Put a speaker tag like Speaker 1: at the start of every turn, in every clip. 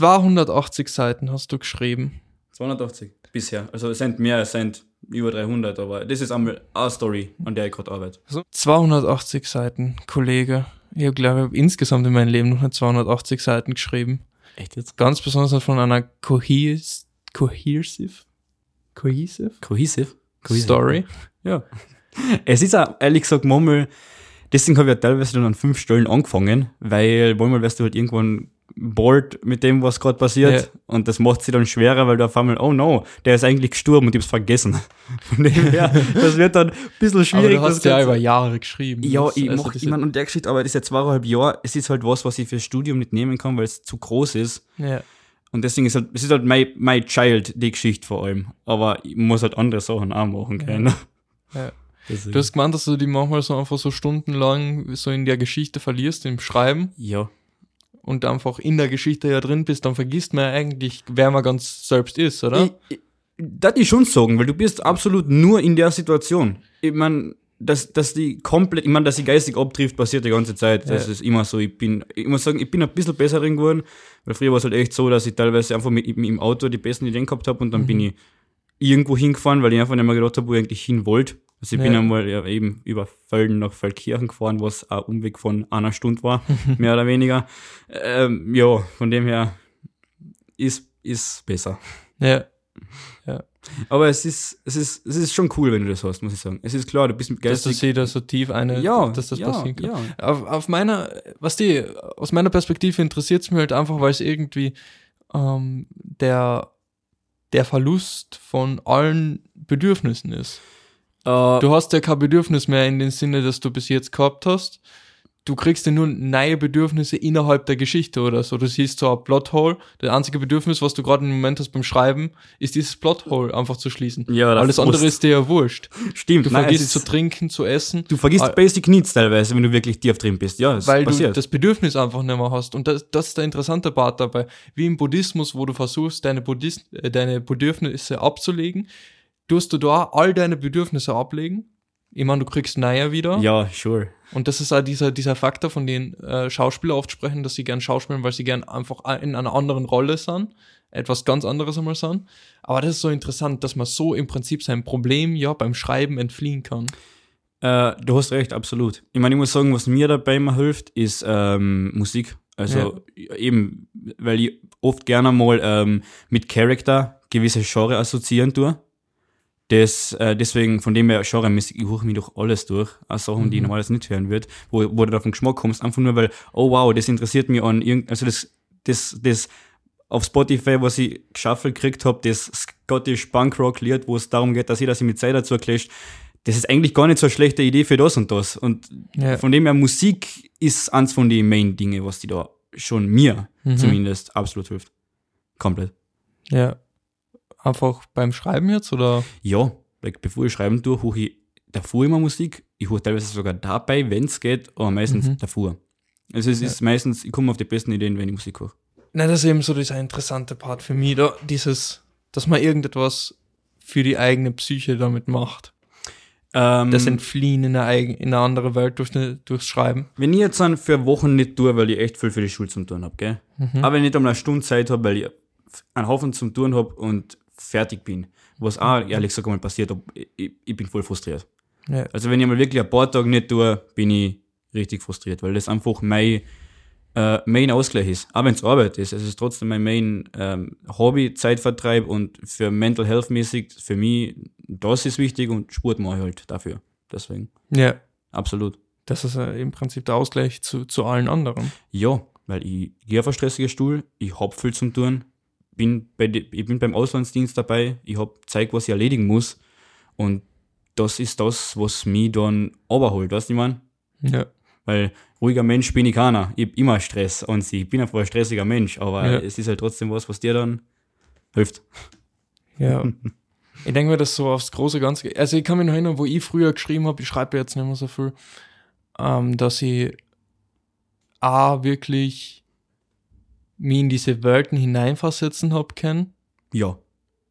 Speaker 1: 280 Seiten hast du geschrieben.
Speaker 2: 280 bisher. Also es sind mehr, es sind über 300, aber das ist einmal eine Story, an der ich gerade arbeite.
Speaker 1: Also 280 Seiten, Kollege. Ich habe, glaube ich, insgesamt in meinem Leben noch nicht 280 Seiten geschrieben.
Speaker 2: Echt jetzt?
Speaker 1: Ganz besonders von einer cohes cohesive, cohesive,
Speaker 2: Cohesive?
Speaker 1: Story.
Speaker 2: Ja. Es ist auch, ehrlich gesagt, manchmal, deswegen habe ich ja teilweise dann an fünf Stellen angefangen, weil manchmal wirst du halt irgendwann bored mit dem, was gerade passiert.
Speaker 1: Ja.
Speaker 2: Und das macht sie dann schwerer, weil du auf einmal, oh no, der ist eigentlich gestorben und ich hab's vergessen. Von dem her, das wird dann ein bisschen
Speaker 1: Aber
Speaker 2: schwierig.
Speaker 1: du hast
Speaker 2: das
Speaker 1: ja
Speaker 2: Ganze-
Speaker 1: über Jahre geschrieben.
Speaker 2: Ja,
Speaker 1: Das-
Speaker 2: ich
Speaker 1: also
Speaker 2: mach,
Speaker 1: das
Speaker 2: mein, und der Geschichte arbeitet ist ja zweieinhalb Jahre. Es ist halt was, was ich fürs Studium nicht nehmen kann, weil es zu groß ist.
Speaker 1: ja.
Speaker 2: Und deswegen ist halt, es ist halt my, my child, die Geschichte vor allem. Aber ich muss halt andere Sachen auch machen können.
Speaker 1: Ja.
Speaker 2: Deswegen.
Speaker 1: Du hast gemeint, dass du die manchmal so einfach so stundenlang so in der Geschichte verlierst, im Schreiben
Speaker 2: ja.
Speaker 1: Und einfach in der Geschichte ja drin bist, dann vergisst man ja eigentlich, wer man ganz selbst ist, oder?
Speaker 2: Ich, ich, das ich schon sagen, weil du bist absolut nur in der Situation. Ich meine, dass, dass die komplett, ich meine, dass sie geistig abtrifft, passiert die ganze Zeit. Das
Speaker 1: Ja.
Speaker 2: ist immer so. Ich bin, ich muss sagen, ich bin ein bisschen besser drin geworden, weil früher war es halt echt so, dass ich teilweise einfach mit, im Auto die besten Ideen gehabt habe und dann bin ich irgendwo hingefahren, weil ich einfach nicht mehr gedacht habe, wo ich eigentlich hin wollte. Also ich bin
Speaker 1: Ja.
Speaker 2: einmal ja, eben über Völden nach Feldkirchen gefahren, was ein Umweg von einer Stunde war, mehr oder weniger. Ähm, ja, von dem her ist, ist besser.
Speaker 1: Ja.
Speaker 2: Aber es ist, es ist, es ist schon cool, wenn du das hast, muss ich sagen. Es ist klar, du bist mit
Speaker 1: Dass du
Speaker 2: geistig.
Speaker 1: sie da so tief eine,
Speaker 2: ja,
Speaker 1: dass das
Speaker 2: ja,
Speaker 1: passieren kann.
Speaker 2: Ja.
Speaker 1: Auf, auf meiner, was die, aus meiner Perspektive interessiert es mir halt einfach, weil es irgendwie ähm, der, der Verlust von allen Bedürfnissen ist.
Speaker 2: Äh,
Speaker 1: Du hast ja kein Bedürfnis mehr in dem Sinne, dass du bis jetzt gehabt hast. Du kriegst ja nur neue Bedürfnisse innerhalb der Geschichte oder so. Du siehst so ein Plothole. Das einzige Bedürfnis, was du gerade im Moment hast beim Schreiben, ist dieses Plothole einfach zu schließen.
Speaker 2: Ja, der
Speaker 1: Alles andere ist dir ja wurscht.
Speaker 2: stimmt.
Speaker 1: Du
Speaker 2: Nein,
Speaker 1: vergisst zu trinken, zu essen,
Speaker 2: du vergisst
Speaker 1: Ah.
Speaker 2: Basic Needs teilweise, wenn du wirklich tief drin bist. Ja, es
Speaker 1: weil du
Speaker 2: passiert.
Speaker 1: das Bedürfnis einfach nicht mehr hast. Und das, das ist der interessante Part dabei. Wie im Buddhismus, wo du versuchst, deine, Buddhist äh, deine Bedürfnisse abzulegen, tust du da all deine Bedürfnisse ablegen. Ich meine, du kriegst neue wieder.
Speaker 2: ja, sure.
Speaker 1: Und das ist auch dieser, dieser Faktor, von dem äh, Schauspieler oft sprechen, dass sie gern schauspielen, weil sie gern einfach in einer anderen Rolle sind. Etwas ganz anderes einmal sind. Aber das ist so interessant, dass man so im Prinzip sein Problem ja beim Schreiben entfliehen kann.
Speaker 2: Äh, du hast recht, absolut. Ich meine, ich muss sagen, was mir dabei immer hilft, ist ähm, Musik. Also eben, weil ich oft gerne mal ähm, mit Charakter gewisse Genre assoziieren tue. Das, äh, deswegen, von dem her, genremäßig, ich huche mich durch alles durch, auch Sachen, die ich normalerweise nicht hören würde, wo, wo du auf den Geschmack kommst, einfach nur, weil, oh wow, das interessiert mich an irgend, also das, das, das auf Spotify, was ich geschaffelt gekriegt habe, das Scottish Punk Rock Lied, wo es darum geht, dass jeder sich mit Zeit dazu clasht, das ist eigentlich gar nicht so eine schlechte Idee für das und das. Und
Speaker 1: Ja.
Speaker 2: von dem her, Musik ist eins von den Main-Dinge, was die da schon mir
Speaker 1: Mhm.
Speaker 2: zumindest absolut hilft. Komplett.
Speaker 1: Ja. Einfach beim Schreiben jetzt oder?
Speaker 2: Ja, like, bevor ich schreiben tue, huche ich davor immer Musik. Ich huche teilweise sogar dabei, wenn es geht, aber meistens
Speaker 1: Mhm.
Speaker 2: davor. Also es ist meistens, ich komme auf die besten Ideen, wenn ich Musik höre.
Speaker 1: Na, das ist eben so dieser interessante Part für mich, da, dieses, dass man irgendetwas für die eigene Psyche damit macht.
Speaker 2: Ähm,
Speaker 1: Das Entfliehen in eine, eigen, in eine andere Welt durch ne, durchs Schreiben.
Speaker 2: wenn ich jetzt dann für Wochen nicht tue, weil ich echt viel für die Schule zum tun habe, gell?
Speaker 1: Mhm.
Speaker 2: Aber wenn ich nicht einmal eine Stunde Zeit habe, weil ich einen Haufen zum Tun habe und fertig bin, was auch ehrlich gesagt mal passiert, ob- ich, ich bin voll frustriert.
Speaker 1: Ja.
Speaker 2: Also wenn ich mal wirklich ein paar Tage nicht tue, bin ich richtig frustriert, weil das einfach mein äh, Main Ausgleich ist. Auch wenn es Arbeit ist, es ist trotzdem mein Main ähm, Hobby, Zeitvertreib und für Mental Health mäßig, für mich, das ist wichtig und Sport mache ich halt dafür. Deswegen,
Speaker 1: ja.
Speaker 2: absolut.
Speaker 1: Das ist äh, im Prinzip der Ausgleich zu, zu allen anderen.
Speaker 2: Ja, weil ich gehe auf einen stressigen Stuhl, ich hab viel zum tun, bin bei de, ich bin beim Auslandsdienst dabei, ich hab Zeug, was ich erledigen muss und das ist das, was mich dann überholt, weißt du, ich mein?
Speaker 1: Ja.
Speaker 2: Weil ruhiger Mensch bin ich keiner, ich hab immer Stress an sich, ich bin einfach ein stressiger Mensch, aber
Speaker 1: Ja.
Speaker 2: es ist halt trotzdem was, was dir dann hilft.
Speaker 1: Ja. ich denke mir das so aufs große Ganze. Also ich kann mich noch erinnern, wo ich früher geschrieben habe, ich schreibe jetzt nicht mehr so viel, ähm, dass ich A, wirklich mich in diese Welten hineinversetzen habe können.
Speaker 2: Ja,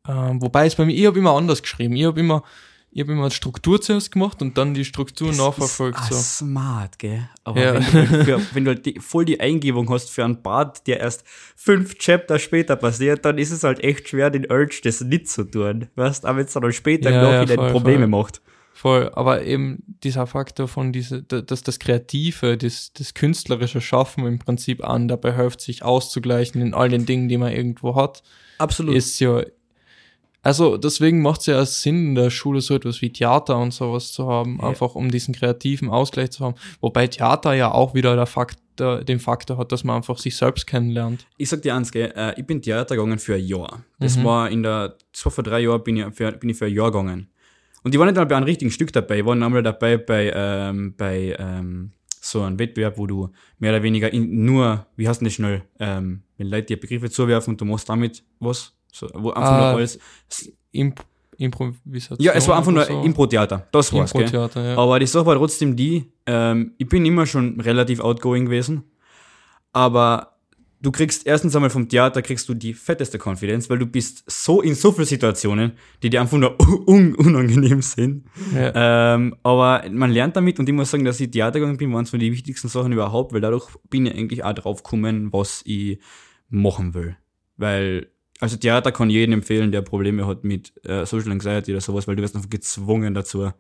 Speaker 1: Ähm, wobei es bei mir, ich habe immer anders geschrieben. Ich habe immer, ich habe immer Struktur zuerst gemacht und dann die Struktur nachverfolgt.
Speaker 2: Ist,
Speaker 1: so.
Speaker 2: smart, gell? Aber
Speaker 1: Ja.
Speaker 2: wenn, du, halt für, wenn du halt die, voll die Eingebung hast für einen Part, der erst fünf Chapter später passiert, dann ist es halt echt schwer, den Urge das nicht zu tun. Weißt aber wenn es dann halt später
Speaker 1: Ja,
Speaker 2: im
Speaker 1: ja, voll,
Speaker 2: Probleme
Speaker 1: voll.
Speaker 2: macht.
Speaker 1: Voll, aber eben dieser Faktor von diese, da- dass das Kreative, das, das künstlerische Schaffen im Prinzip an, dabei hilft sich auszugleichen in all den Dingen, die man irgendwo hat,
Speaker 2: Absolut.
Speaker 1: ist ja, also deswegen macht es ja erst Sinn, in der Schule so etwas wie Theater und sowas zu haben,
Speaker 2: Ja.
Speaker 1: einfach um diesen kreativen Ausgleich zu haben. Wobei Theater ja auch wieder der Faktor, den Faktor hat, dass man einfach sich selbst kennenlernt.
Speaker 2: ich sag dir eins, gell, äh, ich bin Theater gegangen für ein Jahr. Das
Speaker 1: Mhm.
Speaker 2: war in der, das war vor drei Jahren bin ich für, bin ich für ein Jahr gegangen. Und ich war nicht mal bei einem richtigen Stück dabei, ich war einmal dabei bei, ähm, bei ähm, so einem Wettbewerb, wo du mehr oder weniger in, nur, wie heißt denn das schnell, ähm, wenn Leute dir Begriffe zuwerfen und du machst damit was, so, wo einfach
Speaker 1: Ah,
Speaker 2: nur alles,
Speaker 1: Imp Improvisation.
Speaker 2: ja, es war einfach nur
Speaker 1: so.
Speaker 2: Impro-Theater, das war's, gell.
Speaker 1: Impro-Theater, ja.
Speaker 2: Aber die Sache war trotzdem die, ähm, ich bin immer schon relativ outgoing gewesen, aber du kriegst erstens einmal vom Theater kriegst du die fetteste Konfidenz, weil du bist so in so vielen Situationen, die dir einfach nur un unangenehm sind.
Speaker 1: ja.
Speaker 2: Ähm, aber man lernt damit und ich muss sagen, dass ich Theater gegangen bin, waren es von die wichtigsten Sachen überhaupt, weil dadurch bin ich eigentlich auch drauf gekommen, was ich machen will. Weil, also Theater kann jedem empfehlen, der Probleme hat mit äh, Social Anxiety oder sowas, weil du wirst einfach gezwungen dazu.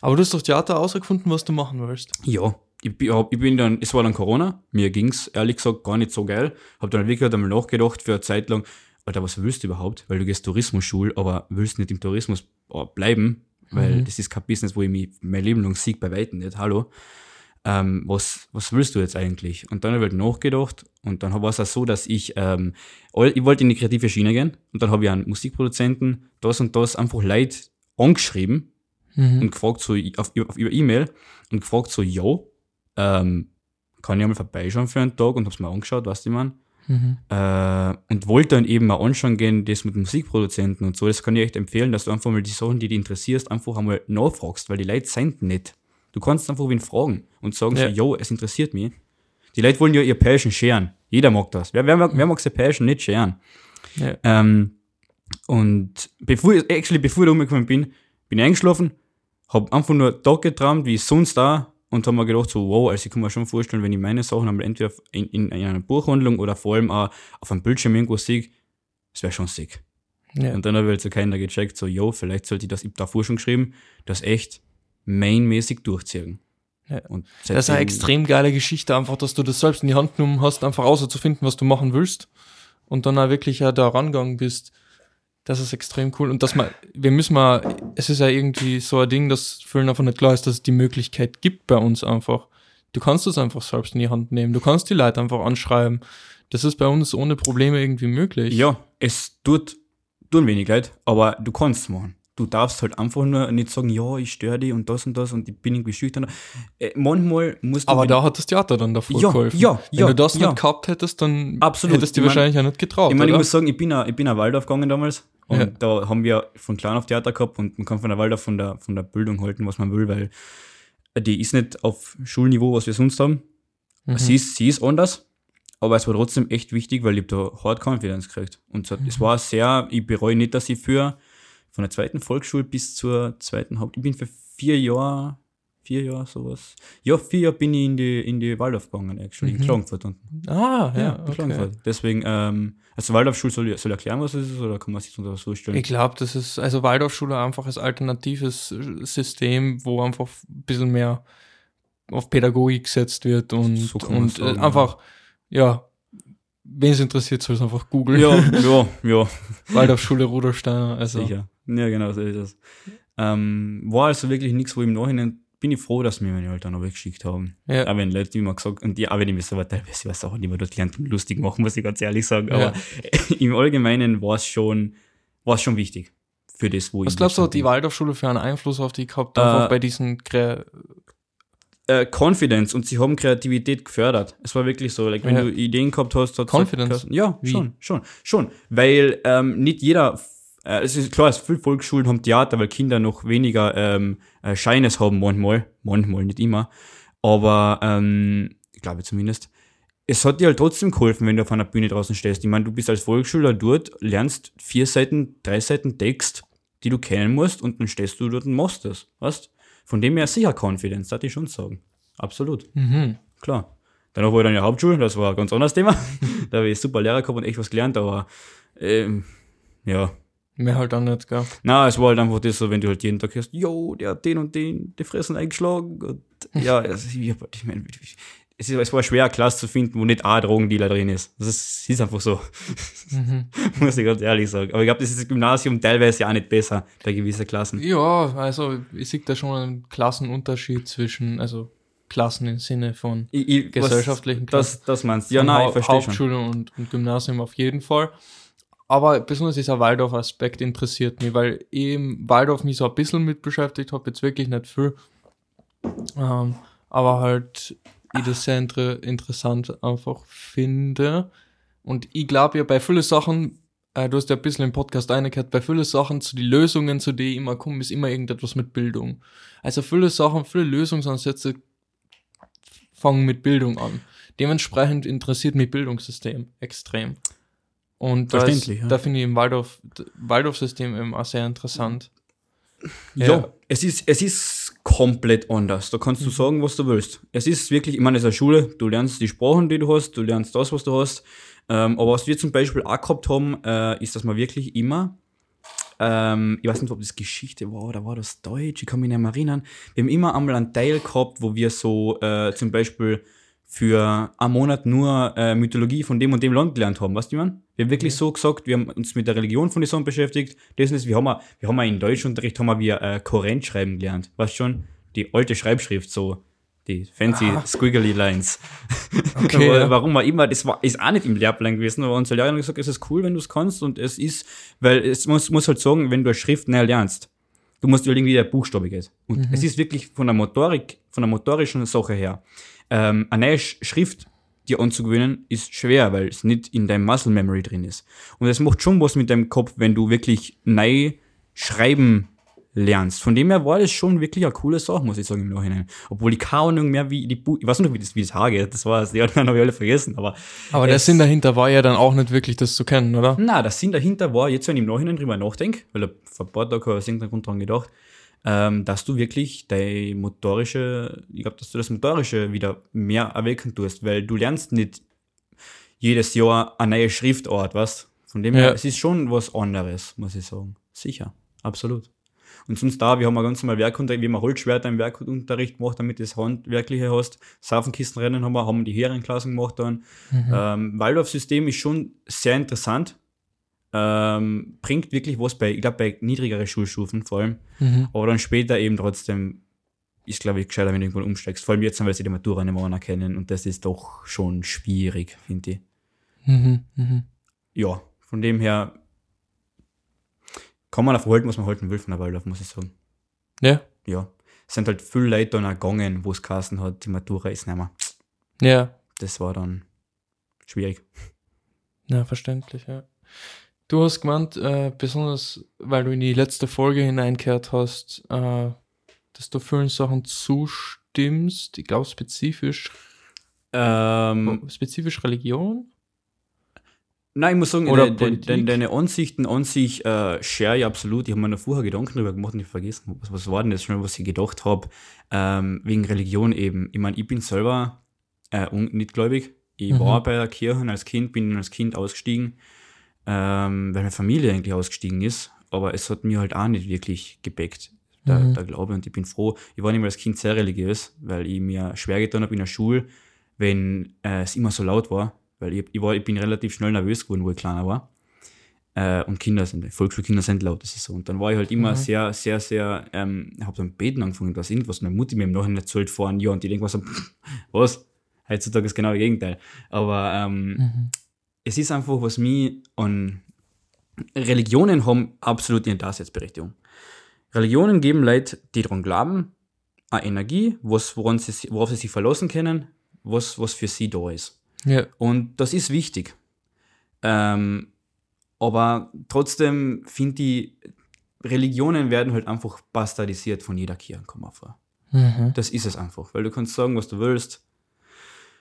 Speaker 1: Aber du hast doch Theater herausgefunden, was du machen willst.
Speaker 2: Ja, ich, ich bin dann, es war dann Corona, mir ging's ehrlich gesagt gar nicht so geil. Hab dann wirklich einmal nachgedacht für eine Zeit lang, Alter, was willst du überhaupt? Weil du gehst Tourismusschule, aber willst nicht im Tourismus äh, bleiben, weil
Speaker 1: Mhm.
Speaker 2: das ist kein Business, wo ich mich mein Leben lang sieg bei Weitem nicht. Hallo. Ähm, was, was willst du jetzt eigentlich? Und dann habe ich halt nachgedacht und dann war es auch so, dass ich, ähm, all, ich wollte in die kreative Schiene gehen und dann habe ich einen Musikproduzenten, das und das einfach Leute angeschrieben,
Speaker 1: Mhm.
Speaker 2: und gefragt so auf, auf, über E-Mail und gefragt so, yo, ähm, kann ich einmal vorbeischauen für einen Tag und hab's mir angeschaut, weißt du, man.
Speaker 1: Mhm.
Speaker 2: Äh, und wollte dann eben mal anschauen gehen, das mit Musikproduzenten und so. Das kann ich echt empfehlen, dass du einfach mal die Sachen, die dich interessierst, einfach einmal nachfragst, weil die Leute sind nicht. Du kannst einfach wen fragen und sagen
Speaker 1: Ja.
Speaker 2: so, yo, es interessiert mich. Die Leute wollen ja ihr Passion scheren. Jeder mag das. Wer, wer, mag, wer mag seine Passion nicht scheren?
Speaker 1: Ja.
Speaker 2: Ähm, und bevor ich, actually, bevor ich da umgekommen bin, bin ich eingeschlafen, hab einfach nur Tag geträumt, wie sonst da, und hab mir gedacht, so, wow, also ich kann mir schon vorstellen, wenn ich meine Sachen einmal entweder in, in, in einer Buchhandlung oder vor allem auch auf einem Bildschirm irgendwo sehe, das wäre schon sick.
Speaker 1: Ja.
Speaker 2: Und dann habe ich halt so keiner gecheckt, so, yo, vielleicht sollte ich das, ich hab davor schon geschrieben, das echt mainmäßig durchziehen.
Speaker 1: Ja.
Speaker 2: Und
Speaker 1: Das ist eine extrem geile Geschichte, einfach, dass du das selbst in die Hand genommen hast, einfach rauszufinden, was du machen willst und dann auch wirklich ja da rangegangen bist. Das ist extrem cool. Und dass man, wir müssen mal, es ist ja irgendwie so ein Ding, das vielen einfach nicht klar ist, dass es die Möglichkeit gibt bei uns einfach. Du kannst es einfach selbst in die Hand nehmen. Du kannst die Leute einfach anschreiben. Das ist bei uns ohne Probleme irgendwie möglich.
Speaker 2: Ja, es tut, tun wenig leid, aber du kannst es machen. Du darfst halt einfach nur nicht sagen, ja, ich störe dich und das und das und ich bin irgendwie schüchtern. Äh, manchmal musst du.
Speaker 1: Aber da hat das Theater dann davor
Speaker 2: Ja,
Speaker 1: geholfen.
Speaker 2: ja,
Speaker 1: Wenn
Speaker 2: ja,
Speaker 1: du das
Speaker 2: ja.
Speaker 1: nicht gehabt hättest, dann
Speaker 2: Absolut.
Speaker 1: hättest du
Speaker 2: Ich
Speaker 1: dir
Speaker 2: mein-
Speaker 1: wahrscheinlich ja nicht getraut.
Speaker 2: ich meine, ich muss sagen, ich bin auch, ich bin auch Waldorf gegangen damals. Und
Speaker 1: Ja.
Speaker 2: da haben wir von klein auf Theater gehabt und man kann von der Waldorf von der, von der Bildung halten, was man will, weil die ist nicht auf Schulniveau, was wir sonst haben.
Speaker 1: Mhm.
Speaker 2: Sie, ist, sie ist anders, aber es war trotzdem echt wichtig, weil ich da hart Confidence gekriegt. Und so,
Speaker 1: Mhm.
Speaker 2: es war sehr, ich bereue nicht, dass ich für von der zweiten Volksschule bis zur zweiten Haupt, ich bin für vier Jahre, vier Jahre sowas. Ja, vier Jahre bin ich in die, in die Waldorf gegangen, actually, in
Speaker 1: Mhm.
Speaker 2: Klagenfurt unten.
Speaker 1: Ah, ja,
Speaker 2: Ja, in
Speaker 1: okay.
Speaker 2: Klagenfurt. Deswegen, ähm, also Waldorfschule soll, ich- soll erklären, was es ist, oder kann man sich das so stellen?
Speaker 1: Ich glaube, das ist, also Waldorfschule einfach als alternatives System, wo einfach ein bisschen mehr auf Pädagogik gesetzt wird und,
Speaker 2: So
Speaker 1: und
Speaker 2: sagen,
Speaker 1: äh, einfach, ja, wen es interessiert, soll es einfach googeln.
Speaker 2: ja, ja, ja,
Speaker 1: Waldorfschule Rudersteiner, also.
Speaker 2: sicher. Ja, genau, so ist es. Ähm, war also wirklich nichts, wo im Nachhinein bin ich froh, dass mir meine Eltern noch weggeschickt haben.
Speaker 1: Ja.
Speaker 2: Auch wenn Leute immer gesagt, und ja, auch wenn ich mir so teilweise über Sachen, die man dort lernt, lustig machen, muss ich ganz ehrlich sagen. Aber
Speaker 1: Ja.
Speaker 2: im Allgemeinen war es schon, war es schon wichtig. Für das, wo
Speaker 1: Was
Speaker 2: ich
Speaker 1: glaubst du, hat die Waldorfschule für einen Einfluss auf die gehabt, einfach
Speaker 2: Äh,
Speaker 1: bei diesen
Speaker 2: bin. Äh, Confidence und sie haben Kreativität gefördert. Es war wirklich so, like, wenn
Speaker 1: Ja.
Speaker 2: du Ideen gehabt hast, hat
Speaker 1: Confidence?
Speaker 2: ja,
Speaker 1: Wie?
Speaker 2: schon, schon, schon. Weil ähm, nicht jeder, äh, es ist klar, es viele Volksschulen haben Theater, weil Kinder noch weniger ähm, äh, Scheines haben manchmal, manchmal, nicht immer. Aber ähm, ich glaube zumindest. Es hat dir halt trotzdem geholfen, wenn du auf einer Bühne draußen stehst. Ich meine, du bist als Volksschüler dort, lernst vier Seiten, drei Seiten Text die du kennen musst und dann stehst du dort und machst das. Weißt? Von dem her sicher Confidence, das ich schon sagen. Absolut.
Speaker 1: Mhm.
Speaker 2: Klar. Danach war ich dann in der Hauptschule, das war ein ganz anderes Thema. da habe ich super Lehrer gehabt und echt was gelernt, aber ähm, ja.
Speaker 1: Mehr halt auch nicht, gell?
Speaker 2: Na, es war halt einfach das so, wenn du halt jeden Tag hörst, yo, der hat den und den, die Fressen eingeschlagen. Und ja, also, ich, ich meine, es, ist, es war schwer, eine Klasse zu finden, wo nicht ein Drogendealer drin ist. Das ist, ist einfach so.
Speaker 1: Mhm.
Speaker 2: Muss ich ganz ehrlich sagen. Aber ich glaube, das ist das Gymnasium teilweise auch nicht besser bei gewissen Klassen.
Speaker 1: Ja, also ich sehe da schon einen Klassenunterschied zwischen, also Klassen im Sinne von
Speaker 2: Ich, ich,
Speaker 1: gesellschaftlichen
Speaker 2: was, das, das meinst du? Ja, nein,
Speaker 1: Hau-
Speaker 2: ich verstehe schon.
Speaker 1: Hauptschule und, und Gymnasium auf jeden Fall. Aber besonders dieser Waldorf-Aspekt interessiert mich, weil eben Waldorf mich so ein bisschen mit beschäftigt hat, jetzt wirklich nicht viel. Ähm, aber halt ich das sehr inter interessant einfach finde. Und ich glaube ja bei vielen Sachen, äh, du hast ja ein bisschen im Podcast eingehört, bei vielen Sachen zu die Lösungen, zu denen ich immer komme, ist immer irgendetwas mit Bildung. Also viele Sachen, viele Lösungsansätze fangen mit Bildung an. Dementsprechend interessiert mich Bildungssystem extrem. Und da, ist,
Speaker 2: ja.
Speaker 1: da finde ich im Waldorf, Waldorf-System eben auch sehr interessant.
Speaker 2: Ja,
Speaker 1: Ja.
Speaker 2: es ist, es ist komplett anders. Da kannst du sagen, was du willst. Es ist wirklich, ich meine, es ist eine Schule, du lernst die Sprachen, die du hast, du lernst das, was du hast. Ähm, aber was wir zum Beispiel auch gehabt haben, äh, ist, dass wir wirklich immer, ähm, ich weiß nicht, ob das Geschichte war oder war das Deutsch, ich kann mich nicht mehr erinnern. Wir haben immer einmal einen Teil gehabt, wo wir so äh, zum Beispiel für einen Monat nur äh, Mythologie von dem und dem Land gelernt haben, weißt du, man? Wir haben wirklich so gesagt, wir haben uns mit der Religion von den Sachen beschäftigt. Das ist, wir haben, auch- wir haben in Deutschunterricht haben wir äh, Korrent schreiben gelernt, weißt schon? Die alte Schreibschrift, so die fancy
Speaker 1: Ah.
Speaker 2: squiggly lines.
Speaker 1: Okay,
Speaker 2: Aber
Speaker 1: ja.
Speaker 2: Warum auch immer, das war, ist auch nicht im Lehrplan gewesen, aber unsere Lehrerin hat gesagt, es ist cool, wenn du es kannst und es ist, weil es muss, muss halt sagen, wenn du eine Schrift näher lernst, du musst halt irgendwie der Buchstabe geht. Und
Speaker 1: Mhm.
Speaker 2: es ist wirklich von der Motorik, von der motorischen Sache her, ähm, eine neue Sch- Schrift dir anzugewöhnen, ist schwer, weil es nicht in deinem Muscle Memory drin ist. Und es macht schon was mit deinem Kopf, wenn du wirklich neu schreiben lernst. Von dem her war das schon wirklich eine coole Sache, muss ich sagen, im Nachhinein. Obwohl ich keine Ahnung mehr, wie die Bu ich weiß nicht, wie das, wie das Haar geht, das war, die anderen habe ich alle vergessen, aber
Speaker 1: Aber der
Speaker 2: es-
Speaker 1: Sinn dahinter war ja dann auch nicht wirklich, das zu kennen, oder?
Speaker 2: na, der Sinn dahinter war, jetzt wenn ich im Nachhinein drüber nachdenke, weil ich vor ein paar Tagen habe ich aus irgendeinem Grund dran gedacht, ähm, dass du wirklich deine motorische, ich glaube, dass du das motorische wieder mehr erwecken tust, weil du lernst nicht jedes Jahr eine neue Schriftart, was? Von dem
Speaker 1: Ja.
Speaker 2: her, es ist schon was anderes, muss ich sagen. Sicher, absolut. Und sonst da, wir haben ein ganz normal Werkunterricht, wir haben ein Holzschwerter im Werkunterricht gemacht, damit du das Handwerkliche hast. Seifenkistenrennen haben wir, haben die Herrenklassen gemacht dann. Ähm, Waldorf-System ist schon sehr interessant. Ähm, bringt wirklich was bei, ich glaube, bei niedrigeren Schulstufen vor allem.
Speaker 1: Mhm.
Speaker 2: Aber dann später eben trotzdem ist, glaube ich, gescheiter, wenn du irgendwann umsteigst. Vor allem jetzt, weil sie die Matura nicht mehr anerkennen. Und das ist doch schon schwierig, finde ich.
Speaker 1: Mhm. Mhm.
Speaker 2: Ja, von dem her kann man auf halten, was man halten will von der Waldorf, muss ich sagen.
Speaker 1: Ja,
Speaker 2: Ja. Es sind halt viele Leute dann auch gegangen, wo es geheißen hat, die Matura ist nicht mehr.
Speaker 1: ja,
Speaker 2: Das war dann schwierig.
Speaker 1: ja, verständlich, ja. Du hast gemeint, äh, besonders weil du in die letzte Folge hineingekehrt hast, äh, dass du vielen Sachen zustimmst. Ich glaube spezifisch,
Speaker 2: Ähm,
Speaker 1: spezifisch Religion.
Speaker 2: Nein, ich muss sagen,
Speaker 1: Oder
Speaker 2: de, de, de, deine Ansichten an sich äh, share ich absolut. Ich habe mir noch vorher Gedanken darüber gemacht und ich vergessen, was, was war denn das schon, was ich gedacht habe, ähm, wegen Religion eben. Ich meine, ich bin selber äh, nicht gläubig. Ich
Speaker 1: Mhm.
Speaker 2: war bei der Kirche als Kind, bin als Kind ausgestiegen, ähm, weil meine Familie eigentlich ausgestiegen ist, aber es hat mir halt auch nicht wirklich gebeckt, der,
Speaker 1: Mhm.
Speaker 2: der Glaube. Und ich bin froh, ich war nicht mehr als Kind sehr religiös, weil ich mir schwer getan habe in der Schule, wenn äh, es immer so laut war, weil ich, ich, war, ich bin relativ schnell nervös geworden, wo ich kleiner war. Äh, und Kinder sind, Volksschulkinder sind laut, das ist so. Und dann war ich halt immer
Speaker 1: Mhm.
Speaker 2: sehr, sehr, sehr, ähm, habe dann beten angefangen, dass irgendwas meine Mutti mir im Nachhinein erzählt vor einem Jahr und ich denke mir so, was? Heutzutage ist genau das Gegenteil. Aber ähm,
Speaker 1: Mhm.
Speaker 2: Es ist einfach, was mich an Religionen haben absolut eine Daseinsberechtigung. Religionen geben Leute, die daran glauben, eine Energie, was, woran sie, worauf sie sich verlassen können, was, was für sie da ist.
Speaker 1: Ja,
Speaker 2: Und das ist wichtig. Ähm, aber trotzdem finde ich, Religionen werden halt einfach bastardisiert von jeder Kirche, komm mal vor.
Speaker 1: mhm.
Speaker 2: Das ist es einfach, weil du kannst sagen, was du willst.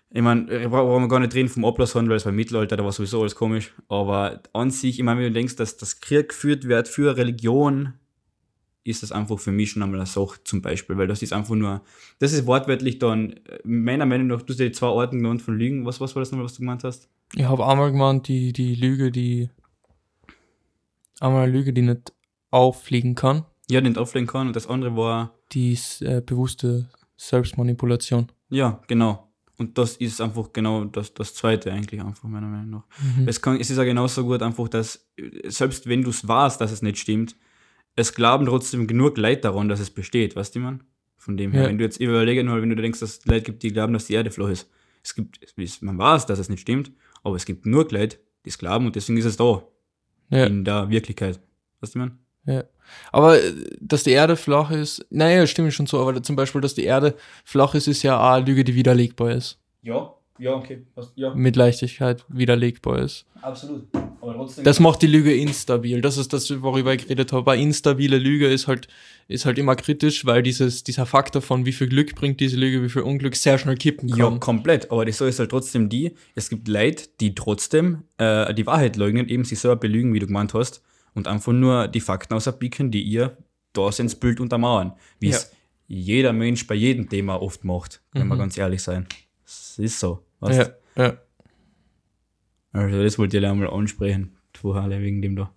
Speaker 2: Ich meine, brauchen wir gar nicht reden vom Ablasshandel, weil es war Mittelalter, da war sowieso alles komisch. Aber an sich, ich meine, wenn du denkst, dass das Krieg geführt wird für Religion, ist das einfach für mich schon einmal eine Sache zum Beispiel, weil das ist einfach nur, das ist wortwörtlich dann, äh, meiner Meinung nach, du hast ja die zwei Arten genannt von Lügen, was, was war das nochmal, was du gemeint hast?
Speaker 1: Ich habe einmal gemeint, die, die Lüge, die einmal eine Lüge, die nicht auffliegen kann,
Speaker 2: Ja, den auflegen kann und das andere war,
Speaker 1: die äh, bewusste Selbstmanipulation.
Speaker 2: ja, genau. Und das ist einfach genau das, das zweite eigentlich einfach, meiner Meinung nach.
Speaker 1: Mhm.
Speaker 2: Es, kann, es ist ja genauso gut einfach, dass, selbst wenn du es weißt, dass es nicht stimmt, es glauben trotzdem genug Leute daran, dass es besteht, weißt du, man? Von dem her,
Speaker 1: Ja.
Speaker 2: wenn du jetzt überlegen, mal, wenn du denkst, dass es Leute gibt, die glauben, dass die Erde flach ist. Es gibt, es ist- man weiß, dass es nicht stimmt, aber es gibt nur Leute, die es glauben und deswegen ist es da,
Speaker 1: Ja.
Speaker 2: in der Wirklichkeit. Weißt du, man?
Speaker 1: Ja. Aber äh, dass die Erde flach ist, naja, stimmt schon so, aber zum Beispiel, dass die Erde flach ist, ist ja auch eine Lüge, die widerlegbar ist.
Speaker 2: Ja, ja, okay. Ja,
Speaker 1: Mit Leichtigkeit widerlegbar ist.
Speaker 2: absolut. Aber trotzdem.
Speaker 1: Das macht die Lüge instabil. Das ist das, worüber ich geredet habe. Bei instabile Lüge ist halt, ist halt immer kritisch, weil dieses, dieser Faktor von wie viel Glück bringt diese Lüge, wie viel Unglück sehr schnell kippen
Speaker 2: Ja,
Speaker 1: kann.
Speaker 2: komplett. Aber die Sache ist halt trotzdem die, es gibt Leute, die trotzdem äh, die Wahrheit leugnen, eben sich selber belügen, wie du gemeint hast, und einfach nur die Fakten auserpicken, die ihr Daseinsbild untermauern. Wie es jeder Mensch bei jedem Thema oft macht, wenn wir
Speaker 1: Mhm.
Speaker 2: ganz ehrlich sein. Es ist so. Weißt?
Speaker 1: Ja, ja.
Speaker 2: Also das wollte ich einmal ansprechen, vorher wegen dem da.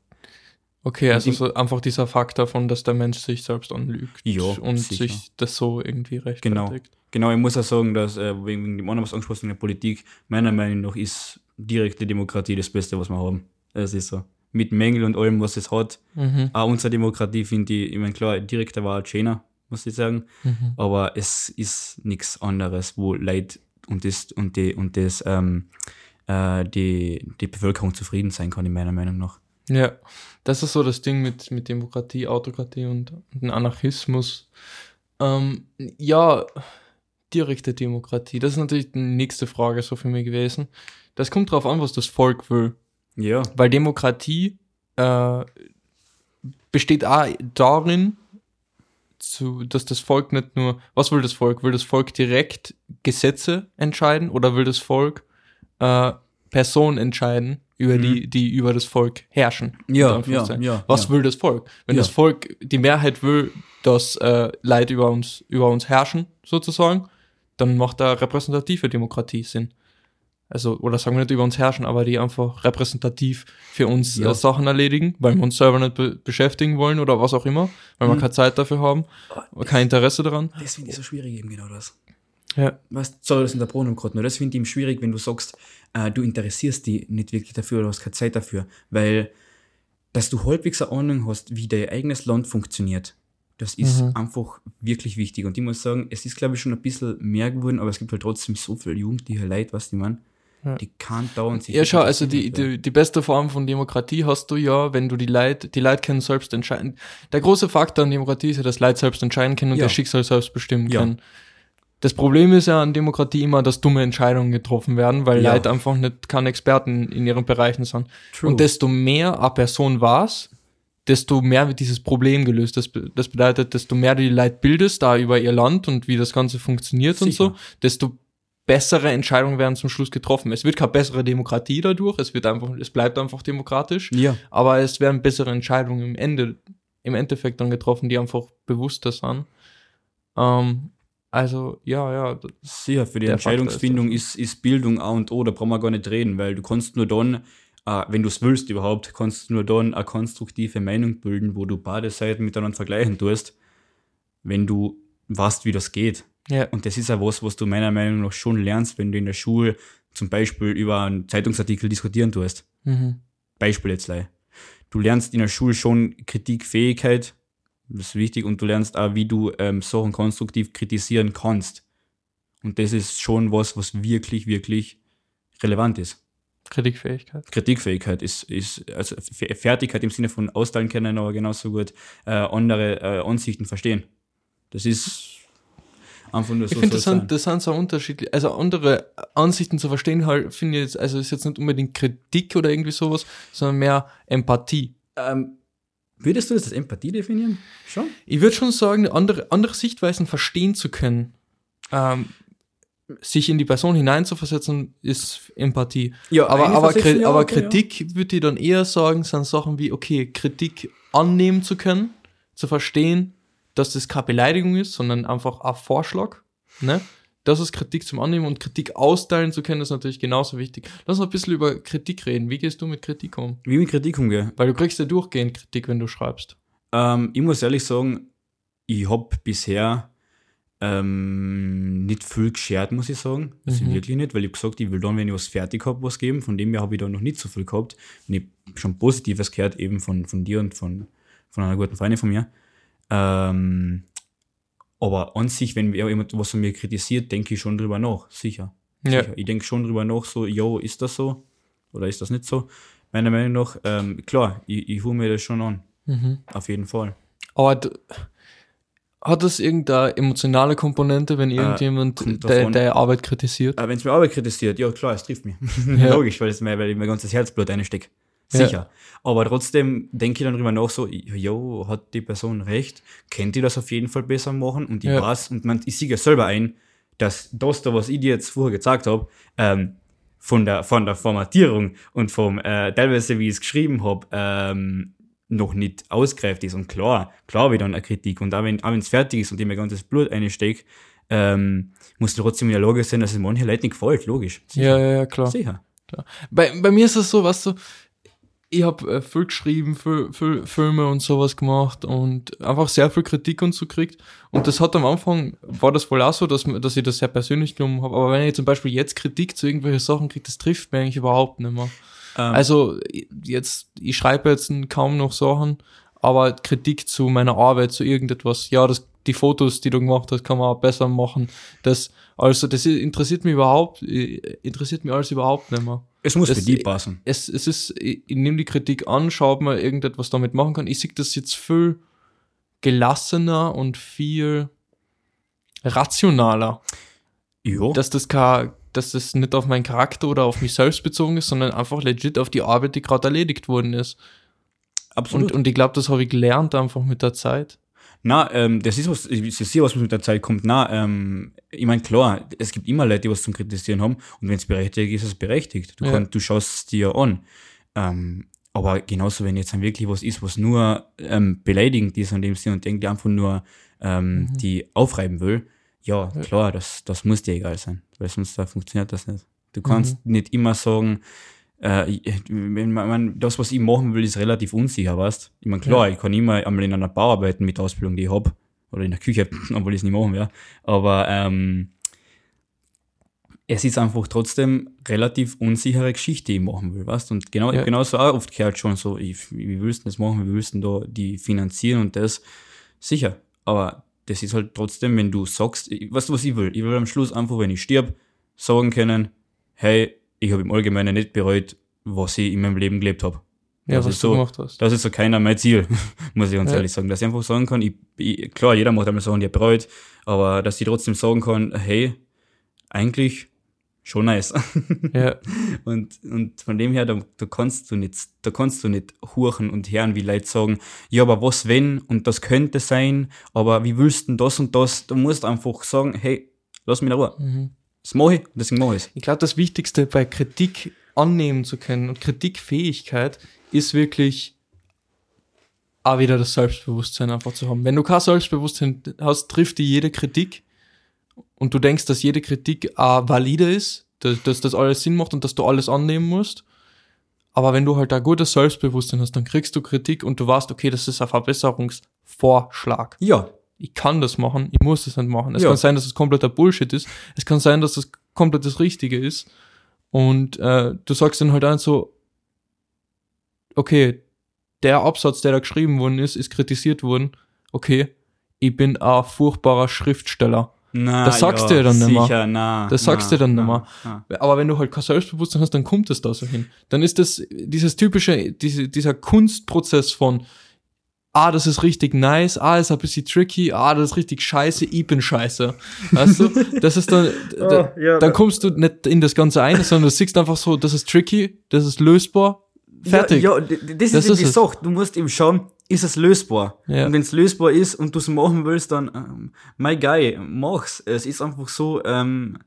Speaker 1: Okay, also so einfach dieser Faktor von, dass der Mensch sich selbst anlügt
Speaker 2: Ja,
Speaker 1: und
Speaker 2: sicher.
Speaker 1: sich das so irgendwie rechtfertigt.
Speaker 2: Genau. Genau, ich muss auch sagen, dass äh, wegen, dem anderen, was angesprochen wegen der Politik, meiner Meinung nach ist direkte Demokratie das Beste, was wir haben. Es ist so. Mit Mängel und allem, was es hat.
Speaker 1: Mhm.
Speaker 2: Auch unsere Demokratie finde ich, ich meine, klar, direkter war schöner, muss ich sagen.
Speaker 1: Mhm.
Speaker 2: Aber es ist nichts anderes, wo Leid und das, und die, und das, ähm, äh, die, die Bevölkerung zufrieden sein kann, in meiner Meinung nach.
Speaker 1: Ja, das ist so das Ding mit, mit Demokratie, Autokratie und, und Anarchismus. Ähm, ja, direkte Demokratie, das ist natürlich die nächste Frage so für mich gewesen. Das kommt drauf an, was das Volk will.
Speaker 2: Ja,
Speaker 1: Weil Demokratie äh, besteht auch darin, zu, dass das Volk nicht nur, was will das Volk? Will das Volk direkt Gesetze entscheiden oder will das Volk äh, Personen entscheiden, über die, die über das Volk herrschen?
Speaker 2: Mhm. Ja, ja, ja,
Speaker 1: Was
Speaker 2: ja.
Speaker 1: will das Volk? Wenn
Speaker 2: Ja.
Speaker 1: das Volk, die Mehrheit will, dass äh, Leute über uns, über uns herrschen, sozusagen, dann macht da repräsentative Demokratie Sinn. Also, oder sagen wir nicht über uns herrschen, aber die einfach repräsentativ für uns
Speaker 2: Ja.
Speaker 1: äh, Sachen erledigen, weil wir uns selber nicht be beschäftigen wollen oder was auch immer, weil wir
Speaker 2: Mhm.
Speaker 1: keine Zeit dafür haben, kein Interesse daran.
Speaker 2: das finde ich so schwierig eben genau das.
Speaker 1: Ja.
Speaker 2: weißt, sorry, das in der Brunnen gerade nur. Das finde ich eben schwierig, wenn du sagst, äh, du interessierst dich nicht wirklich dafür oder hast keine Zeit dafür, weil, dass du halbwegs eine Ahnung hast, wie dein eigenes Land funktioniert, das ist
Speaker 1: Mhm.
Speaker 2: einfach wirklich wichtig. Und ich muss sagen, es ist, glaube ich, schon ein bisschen mehr geworden, aber es gibt halt trotzdem so viele jugendliche Leute, was die man,
Speaker 1: Ja.
Speaker 2: die kann dauernd sich.
Speaker 1: Ja, schau, also die, die, die beste Form von Demokratie hast du ja, wenn du die Leute, die Leute können selbst entscheiden. Der große Faktor an Demokratie ist ja, dass Leute selbst entscheiden können und
Speaker 2: Ja.
Speaker 1: ihr Schicksal selbst bestimmen
Speaker 2: Ja.
Speaker 1: können. Das Problem ist ja an Demokratie immer, dass dumme Entscheidungen getroffen werden, weil
Speaker 2: Ja.
Speaker 1: Leute einfach nicht keine Experten in ihren Bereichen sind.
Speaker 2: True.
Speaker 1: Und desto mehr eine Person weiß, desto mehr wird dieses Problem gelöst. Das, das bedeutet, desto mehr du die Leute bildest, da über ihr Land und wie das Ganze funktioniert und
Speaker 2: Sicher.
Speaker 1: so, desto bessere Entscheidungen werden zum Schluss getroffen. Es wird keine bessere Demokratie dadurch, es wird einfach, es bleibt einfach demokratisch,
Speaker 2: Ja,
Speaker 1: aber es werden bessere Entscheidungen im Ende, im Endeffekt dann getroffen, die einfach bewusster sind. Ähm, also, ja, ja,
Speaker 2: sicher, für die Entscheidungsfindung ist, ist Bildung A und O, da brauchen wir gar nicht reden, weil du kannst nur dann, äh, wenn du es willst überhaupt, kannst du nur dann eine konstruktive Meinung bilden, wo du beide Seiten miteinander vergleichen tust, wenn du weißt, wie das geht.
Speaker 1: Ja,
Speaker 2: Und das ist ja was, was du meiner Meinung nach schon lernst, wenn du in der Schule zum Beispiel über einen Zeitungsartikel diskutieren tust.
Speaker 1: mhm.
Speaker 2: Beispiel jetzt gleich. Du lernst in der Schule schon Kritikfähigkeit, das ist wichtig, und du lernst auch, wie du ähm, Sachen konstruktiv kritisieren kannst. Und das ist schon was, was wirklich, wirklich relevant ist.
Speaker 1: Kritikfähigkeit.
Speaker 2: Kritikfähigkeit ist, ist also Fertigkeit im Sinne von austeilen können, aber genauso gut äh, andere äh, Ansichten verstehen. Das ist einfach nur so.
Speaker 1: Ich finde, das sind, das sind so unterschiedlich, also andere Ansichten zu verstehen halt, finde ich jetzt, also ist jetzt nicht unbedingt Kritik oder irgendwie sowas, sondern mehr Empathie.
Speaker 2: Ähm, würdest du das als Empathie definieren? Schon?
Speaker 1: Ich würde schon sagen, andere, andere Sichtweisen verstehen zu können, ähm, sich in die Person hineinzuversetzen, ist Empathie.
Speaker 2: Ja,
Speaker 1: aber, aber, Kri
Speaker 2: ja,
Speaker 1: aber
Speaker 2: okay,
Speaker 1: Kritik würde ich dann eher sagen, sind Sachen wie, okay, Kritik annehmen zu können, zu verstehen, dass das keine Beleidigung ist, sondern einfach ein Vorschlag. Ne? Das ist Kritik zum Annehmen und Kritik austeilen zu können, ist natürlich genauso wichtig. Lass uns ein bisschen über Kritik reden. Wie gehst du mit Kritik um?
Speaker 2: Wie mit Kritik umgehe?
Speaker 1: Weil du kriegst ja durchgehend Kritik, wenn du schreibst.
Speaker 2: Ähm, ich muss ehrlich sagen, ich habe bisher ähm, nicht viel geschert, muss ich sagen. Also
Speaker 1: Mhm.
Speaker 2: wirklich nicht, weil ich gesagt, ich will dann, wenn ich was fertig habe, was geben. Von dem her habe ich da noch nicht so viel gehabt. Und ich hab schon Positives gehört, eben von, von dir und von, von einer guten Freundin von mir. Ähm, aber an sich, wenn jemand was von mir kritisiert, denke ich schon drüber nach, sicher.
Speaker 1: Ja.
Speaker 2: sicher. Ich denke schon drüber nach, so, yo, ist das so? Oder ist das nicht so? Meiner Meinung nach, ähm, klar, ich, ich hole mir das schon an.
Speaker 1: Mhm.
Speaker 2: Auf jeden Fall.
Speaker 1: Aber hat das irgendeine emotionale Komponente, wenn irgendjemand
Speaker 2: Äh,
Speaker 1: de, deine Arbeit kritisiert?
Speaker 2: Aber wenn es mir Arbeit kritisiert, ja klar, es trifft mich.
Speaker 1: Ja.
Speaker 2: Logisch, weil, es mir, weil ich mein ganzes Herzblut reinstecke.
Speaker 1: Ja.
Speaker 2: Sicher. Aber trotzdem denke ich dann drüber nach, so, jo, hat die Person recht, kennt die das auf jeden Fall besser machen und ich
Speaker 1: Ja.
Speaker 2: weiß, und man, ich sehe ja selber ein, dass das da, was ich dir jetzt vorher gezeigt habe, ähm, von der, von der Formatierung und vom, äh, teilweise, wie ich es geschrieben habe, ähm, noch nicht ausgereift ist. Und klar, klar dann eine Kritik. Und auch wenn es fertig ist und ich mein ganzes Blut einstecke, ähm, muss trotzdem in der Lage sein, dass es manche Leute nicht gefällt, logisch.
Speaker 1: Ja, ja, ja, klar.
Speaker 2: Sicher.
Speaker 1: Bei, bei mir ist es so, weißt du, ich habe äh, viel geschrieben, viel, viel Filme und sowas gemacht und einfach sehr viel Kritik und so gekriegt. Und das hat am Anfang, war das wohl auch so, dass, dass ich das sehr persönlich genommen habe. Aber wenn ich zum Beispiel jetzt Kritik zu irgendwelchen Sachen kriege, das trifft mich eigentlich überhaupt nicht mehr.
Speaker 2: Ähm,
Speaker 1: Also jetzt, ich schreibe jetzt kaum noch Sachen, aber Kritik zu meiner Arbeit, zu irgendetwas, ja, das, die Fotos, die du gemacht hast, kann man auch besser machen. Das, also das interessiert mich überhaupt, interessiert mich alles überhaupt nicht mehr.
Speaker 2: es muss
Speaker 1: das-
Speaker 2: für die passen.
Speaker 1: Es, es ist, ich, ich nehme die Kritik an, schaue ob man irgendetwas damit machen kann. Ich sehe das jetzt viel gelassener und viel rationaler
Speaker 2: Ja.
Speaker 1: dass das kein, dass das nicht auf meinen Charakter oder auf mich selbst bezogen ist, sondern einfach legit auf die Arbeit, die gerade erledigt worden ist.
Speaker 2: absolut.
Speaker 1: Und, und ich glaube, das habe ich gelernt einfach mit der Zeit.
Speaker 2: Na, ähm, das ist was, ich sehe, was mit der Zeit kommt. Na, ähm, ich meine, klar, es gibt immer Leute, die was zum Kritisieren haben und wenn es berechtigt ist, ist es berechtigt. Du,
Speaker 1: Ja.
Speaker 2: kannst, du schaust es dir an. Ähm, aber genauso, wenn jetzt dann wirklich was ist, was nur ähm, beleidigend ist an dem Sinn und irgendwie einfach nur ähm,
Speaker 1: Mhm.
Speaker 2: die aufreiben will, ja, klar, das, das muss dir egal sein, weil sonst da funktioniert das nicht. Du kannst
Speaker 1: Mhm.
Speaker 2: nicht immer sagen, äh, wenn man, man, das, was ich machen will, ist relativ unsicher, weißt Ich meine, klar, ich kann immer einmal in einer Bar arbeiten mit der Ausbildung, die ich hab oder in der Küche, obwohl ich es nicht machen werde. Aber ähm, es ist einfach trotzdem relativ unsichere Geschichte, die ich machen will, weißt Und genau,
Speaker 1: Ja.
Speaker 2: genauso auch oft gehört schon so, ich, wie willst du das machen, wie willst du da die finanzieren und das? Sicher, aber das ist halt trotzdem, wenn du sagst, weißt du, was ich will? Ich will am Schluss einfach, wenn ich stirb, sagen können, hey, ich habe im Allgemeinen nicht bereut, was ich in meinem Leben gelebt habe.
Speaker 1: Ja,
Speaker 2: Das
Speaker 1: was
Speaker 2: ist
Speaker 1: du
Speaker 2: so,
Speaker 1: gemacht hast.
Speaker 2: Das ist so keiner mein Ziel, muss ich ganz
Speaker 1: Ja.
Speaker 2: ehrlich sagen. Dass ich einfach sagen kann, ich, ich, klar, jeder macht einmal Sachen, die er bereut, aber dass ich trotzdem sagen kann, hey, eigentlich schon nice.
Speaker 1: Ja,
Speaker 2: Und, und von dem her, da, da kannst du nicht, da kannst du nicht huchen und hören, wie Leute sagen, ja, aber was wenn und das könnte sein, aber wie willst du denn das und das? Du musst einfach sagen, hey, lass mich in Ruhe.
Speaker 1: mhm.
Speaker 2: Das mache ich, deswegen mache ich es.
Speaker 1: ich glaube, das Wichtigste bei Kritik annehmen zu können und Kritikfähigkeit ist wirklich auch wieder das Selbstbewusstsein einfach zu haben. Wenn du kein Selbstbewusstsein hast, trifft dir jede Kritik und du denkst, dass jede Kritik auch valide ist, dass, dass das alles Sinn macht und dass du alles annehmen musst. Aber wenn du halt ein gutes Selbstbewusstsein hast, dann kriegst du Kritik und du weißt, okay, das ist ein Verbesserungsvorschlag.
Speaker 2: Ja,
Speaker 1: Ich kann das machen, ich muss das nicht machen. Es
Speaker 2: Ja.
Speaker 1: kann sein, dass es kompletter Bullshit ist. Es kann sein, dass das komplett das Richtige ist. Und äh, du sagst dann halt einfach so, okay, der Absatz, der da geschrieben worden ist, ist kritisiert worden. Okay, ich bin ein furchtbarer Schriftsteller.
Speaker 2: na,
Speaker 1: Das sagst
Speaker 2: ja,
Speaker 1: du ja dann.
Speaker 2: Sicher, na.
Speaker 1: Das sagst
Speaker 2: na,
Speaker 1: du dann nicht
Speaker 2: na.
Speaker 1: Aber wenn du halt kein Selbstbewusstsein hast, dann kommt es da so hin. Dann ist das dieses typische, diese, dieser Kunstprozess von, ah, das ist richtig nice, ah, ist ein bisschen tricky, ah, das ist richtig scheiße, ich bin scheiße. Weißt du? Das ist dann, da,
Speaker 2: Oh, ja,
Speaker 1: dann
Speaker 2: da-
Speaker 1: kommst du nicht in das Ganze ein, sondern du siehst einfach so, das ist tricky, das ist lösbar, fertig.
Speaker 2: Ja, ja das,
Speaker 1: Das
Speaker 2: ist,
Speaker 1: ist
Speaker 2: die. Sache. Du musst eben schauen, ist es lösbar?
Speaker 1: Ja.
Speaker 2: Und wenn es lösbar ist und du es machen willst, dann, ähm, my guy, mach's. Es ist einfach so, ähm,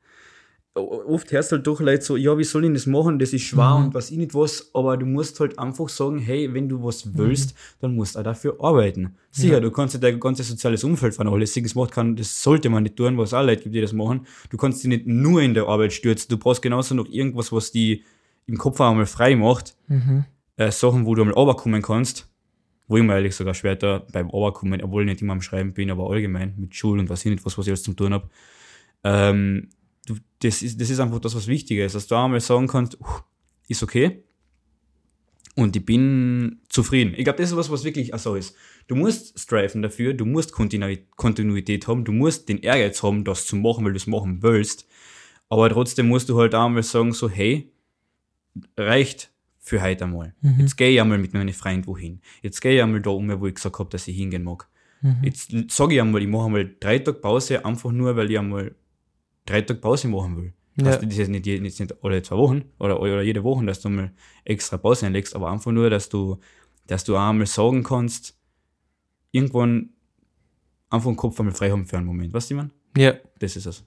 Speaker 2: oft hörst du halt doch Leute so, ja, wie soll ich das machen, das ist schwer
Speaker 1: Mhm.
Speaker 2: und was ich nicht was, aber du musst halt einfach sagen, hey, wenn du was
Speaker 1: Mhm.
Speaker 2: willst, dann musst du auch dafür arbeiten. Sicher, du kannst nicht dein ganzes soziales Umfeld vernachlässigen, das, macht kann, das sollte man nicht tun, was auch Leute gibt, die das machen. Du kannst dich nicht nur in der Arbeit stürzen, du brauchst genauso noch irgendwas, was die im Kopf auch einmal frei macht,
Speaker 1: Mhm.
Speaker 2: äh, Sachen, wo du einmal runterkommen kannst, wo ich mir ehrlich sogar da beim Runterkommen, obwohl ich nicht immer am Schreiben bin, aber allgemein mit Schule und was ich nicht, was, was ich alles zum tun habe. Ähm, du, das, ist, das ist einfach das, was wichtiger ist, dass du einmal sagen kannst, uh, ist okay und ich bin zufrieden. Ich glaube, das ist was, was wirklich so ist. Du musst striven dafür, du musst Kontinuität, haben, du musst den Ehrgeiz haben, das zu machen, weil du es machen willst, aber trotzdem musst du halt einmal sagen, so, hey, reicht für heute einmal. Jetzt gehe ich einmal mit meinen Freunden wohin. Jetzt gehe ich einmal da um, wo ich gesagt habe, dass ich hingehen mag. Jetzt sage ich einmal, ich mache einmal drei Tage Pause, einfach nur, weil ich einmal drei Tage Pause machen will.
Speaker 1: Ja.
Speaker 2: Heißt, das ist nicht, je- jetzt nicht alle zwei Wochen oder, oder jede Woche, dass du mal extra Pause einlegst, aber einfach nur, dass du, dass du einmal sagen kannst, irgendwann einfach den Kopf einmal frei haben für einen Moment. Weißt du, man?
Speaker 1: Ja.
Speaker 2: Das ist es.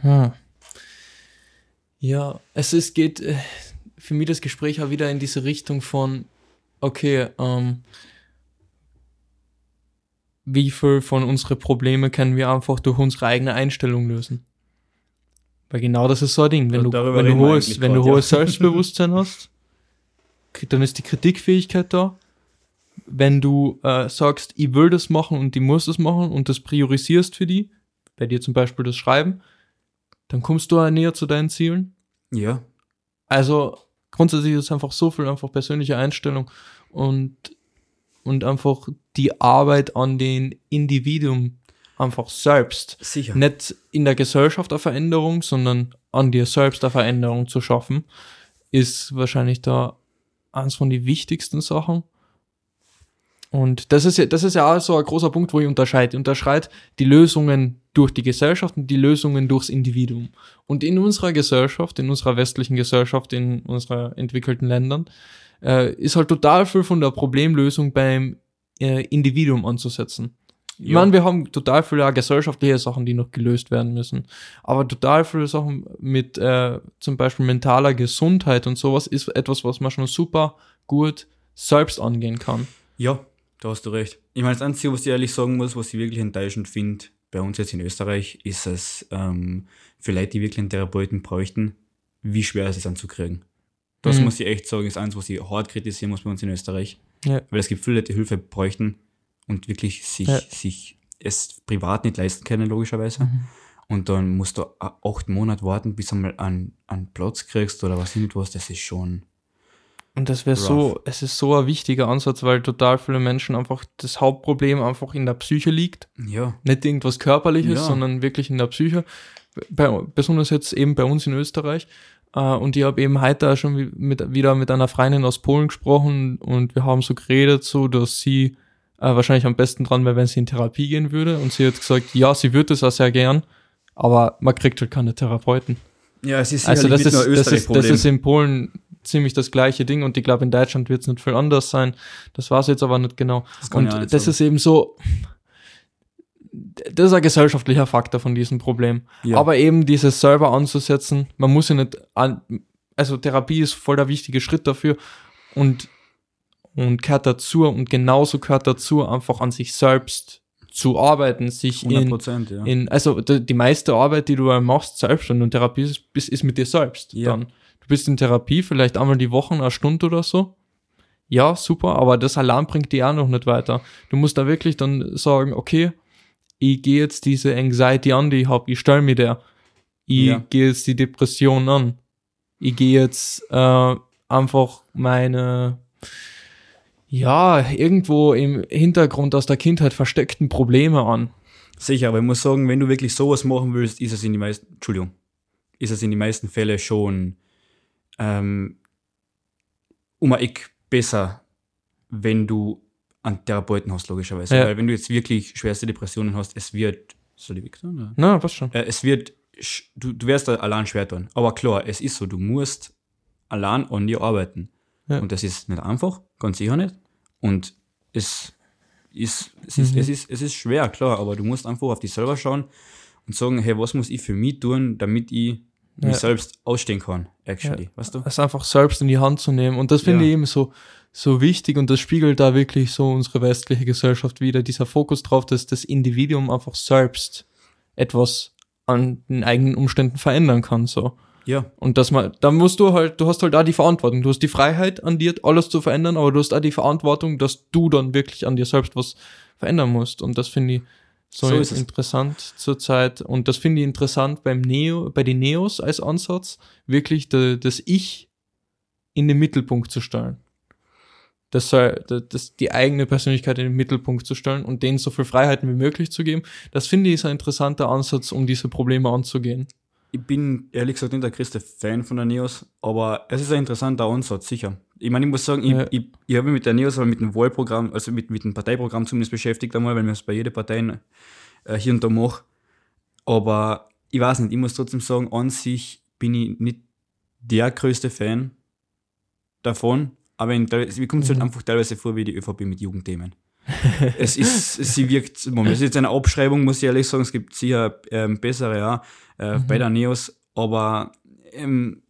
Speaker 1: Hm. Ja, es ist, geht äh, für mich das Gespräch auch wieder in diese Richtung von, okay, ähm, wie viel von unseren Probleme können wir einfach durch unsere eigene Einstellung lösen? Weil genau das ist so ein Ding. Wenn
Speaker 2: Da-
Speaker 1: du, wenn du hohes, wenn du
Speaker 2: grad, ja.
Speaker 1: hohes Selbstbewusstsein hast, dann ist die Kritikfähigkeit da. Wenn du äh, sagst, ich will das machen und ich muss das machen und das priorisierst für die, bei dir zum Beispiel das Schreiben, dann kommst du auch näher zu deinen Zielen.
Speaker 2: Ja.
Speaker 1: Also grundsätzlich ist es einfach so viel einfach persönliche Einstellung und, und einfach die Arbeit an den Individuum einfach selbst.
Speaker 2: Sicher.
Speaker 1: Nicht in der Gesellschaft eine Veränderung, sondern an dir selbst eine Veränderung zu schaffen, ist wahrscheinlich da eins von den wichtigsten Sachen. Und das ist ja, das ist ja auch so ein großer Punkt, wo ich unterscheide. Ich unterscheide die Lösungen durch die Gesellschaft und die Lösungen durchs Individuum. Und in unserer Gesellschaft, in unserer westlichen Gesellschaft, in unseren entwickelten Ländern, äh, ist halt total viel von der Problemlösung beim äh, Individuum anzusetzen. Ich meine, wir haben total viele gesellschaftliche Sachen, die noch gelöst werden müssen. Aber total viele Sachen mit äh, zum Beispiel mentaler Gesundheit und sowas ist etwas, was man schon super gut selbst angehen kann.
Speaker 2: Ja, da hast du recht. Ich meine, das Einzige, was ich ehrlich sagen muss, was ich wirklich enttäuschend finde, bei uns jetzt in Österreich, ist es, ähm, für Leute, die wirklich einen Therapeuten bräuchten, wie schwer es ist anzukriegen. Das
Speaker 1: Mhm.
Speaker 2: muss ich echt sagen, ist eins, was ich hart kritisieren muss bei uns in Österreich.
Speaker 1: Ja.
Speaker 2: Weil es gibt viele Leute, die Hilfe bräuchten und wirklich sich,
Speaker 1: Ja.
Speaker 2: sich es privat nicht leisten können, logischerweise.
Speaker 1: Mhm.
Speaker 2: Und dann musst du acht Monate warten, bis du mal einen, einen Platz kriegst oder was nicht was, das ist schon.
Speaker 1: Und das wäre so, es ist so ein wichtiger Ansatz, weil total viele Menschen einfach das Hauptproblem einfach in der Psyche liegt.
Speaker 2: Ja,
Speaker 1: Nicht irgendwas Körperliches,
Speaker 2: Ja.
Speaker 1: sondern wirklich in der Psyche. Bei, besonders jetzt eben bei uns in Österreich. Äh, und ich habe eben heute auch schon mit, wieder mit einer Freundin aus Polen gesprochen und wir haben so geredet, so dass sie äh, wahrscheinlich am besten dran wäre, wenn sie in Therapie gehen würde. Und sie hat gesagt, ja, sie würde es auch sehr gern, aber man kriegt halt keine Therapeuten.
Speaker 2: ja es ist
Speaker 1: Also das ist, das, ist, das ist in Polen ziemlich das gleiche Ding und ich glaube in Deutschland wird es nicht viel anders sein. Das war es jetzt aber nicht genau.
Speaker 2: Das
Speaker 1: und das
Speaker 2: sagen.
Speaker 1: ist eben so, das ist ein gesellschaftlicher Faktor von diesem Problem.
Speaker 2: Ja.
Speaker 1: Aber eben dieses selber anzusetzen, man muss ja nicht an, also Therapie ist voll der wichtige Schritt dafür und, und gehört dazu und genauso gehört dazu, einfach an sich selbst zu arbeiten, sich
Speaker 2: 100
Speaker 1: in,
Speaker 2: ja.
Speaker 1: in, also die, meiste Arbeit, die du machst, selbst und Therapie ist, ist, ist mit dir selbst.
Speaker 2: Ja.
Speaker 1: Dann. Du bist in Therapie, vielleicht einmal die Woche, eine Stunde oder so. Ja, super, aber das Alarm bringt dich auch noch nicht weiter. Du musst da wirklich dann sagen, okay, ich gehe jetzt diese Anxiety an, die ich habe, ich stelle mir der. Ich
Speaker 2: Ja.
Speaker 1: gehe jetzt die Depression an. Ich gehe jetzt äh, einfach meine, ja, irgendwo im Hintergrund aus der Kindheit versteckten Probleme an.
Speaker 2: Sicher, aber ich muss sagen, wenn du wirklich sowas machen willst, ist es in die meisten, Entschuldigung, ist es in die meisten Fälle schon ähm, um ein Eck besser, wenn du einen Therapeuten hast, logischerweise.
Speaker 1: Ja.
Speaker 2: Weil wenn du jetzt wirklich schwerste Depressionen hast, es wird, soll ich weg sein?
Speaker 1: Na, was schon.
Speaker 2: Äh, es wird, du, du wirst da allein schwer tun. Aber klar, es ist so, du musst allein an dir arbeiten.
Speaker 1: Ja.
Speaker 2: Und das ist nicht einfach, ganz sicher nicht. Und es ist, es ist,
Speaker 1: Mhm.
Speaker 2: es ist, es ist schwer, klar, aber du musst einfach auf dich selber schauen und sagen, hey, was muss ich für mich tun, damit ich
Speaker 1: Ja.
Speaker 2: mich selbst ausstehen kann, actually. Weißt du?
Speaker 1: es einfach selbst in die Hand zu nehmen. Und das finde
Speaker 2: Ja.
Speaker 1: ich eben so, so wichtig und das spiegelt da wirklich so unsere westliche Gesellschaft wieder. Dieser Fokus drauf, dass das Individuum einfach selbst etwas an den eigenen Umständen verändern kann, so.
Speaker 2: Ja,
Speaker 1: Und dass man, da musst du halt, du hast halt auch die Verantwortung. Du hast die Freiheit an dir, alles zu verändern, aber du hast auch die Verantwortung, dass du dann wirklich an dir selbst was verändern musst. Und das finde ich so,
Speaker 2: So ist es.
Speaker 1: interessant zurzeit. Und das finde ich interessant beim Neo, bei den Neos als Ansatz, wirklich de, das Ich in den Mittelpunkt zu stellen. Das, soll- das, die eigene Persönlichkeit in den Mittelpunkt zu stellen und denen so viel Freiheiten wie möglich zu geben. Das finde ich ist ein interessanter Ansatz, um diese Probleme anzugehen.
Speaker 2: ich bin ehrlich gesagt nicht der größte Fan von der Neos, aber es ist ein interessanter Ansatz, sicher. Ich meine, ich muss sagen,
Speaker 1: Ja.
Speaker 2: ich, ich, ich habe mich mit der Neos, aber mit dem Wahlprogramm, also mit, mit dem Parteiprogramm zumindest beschäftigt einmal, weil wir es bei jeder Partei äh, hier und da machen. Aber ich weiß nicht, ich muss trotzdem sagen, an sich bin ich nicht der größte Fan davon, aber in, mir kommt es halt
Speaker 1: Mhm.
Speaker 2: einfach teilweise vor wie die ÖVP mit Jugendthemen. es ist, sie wirkt, Moment, es ist jetzt eine Abschreibung, muss ich ehrlich sagen, es gibt sicher ähm, bessere, ja, äh,
Speaker 1: Mhm.
Speaker 2: bei der Neos, aber ähm,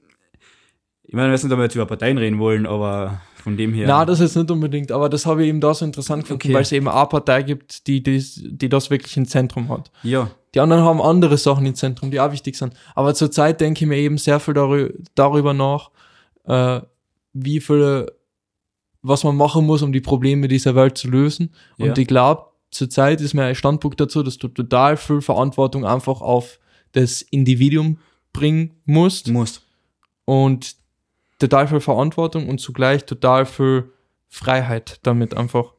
Speaker 2: ich meine, ich weiß nicht, ob wir jetzt über Parteien reden wollen, aber von dem her.
Speaker 1: Na, das jetzt nicht unbedingt, aber das habe ich eben da so interessant gefunden,
Speaker 2: Okay.
Speaker 1: weil es eben eine Partei gibt, die, die, die das wirklich im Zentrum hat.
Speaker 2: ja,
Speaker 1: Die anderen haben andere Sachen im Zentrum, die auch wichtig sind. Aber zurzeit denke ich mir eben sehr viel darü darüber nach, äh, wie viele, was man machen muss, um die Probleme dieser Welt zu lösen. Und
Speaker 2: Ja.
Speaker 1: ich glaube, zurzeit ist mir ein Standpunkt dazu, dass du total viel Verantwortung einfach auf das Individuum bringen musst
Speaker 2: muss.
Speaker 1: und total viel Verantwortung und zugleich total viel Freiheit damit einfach.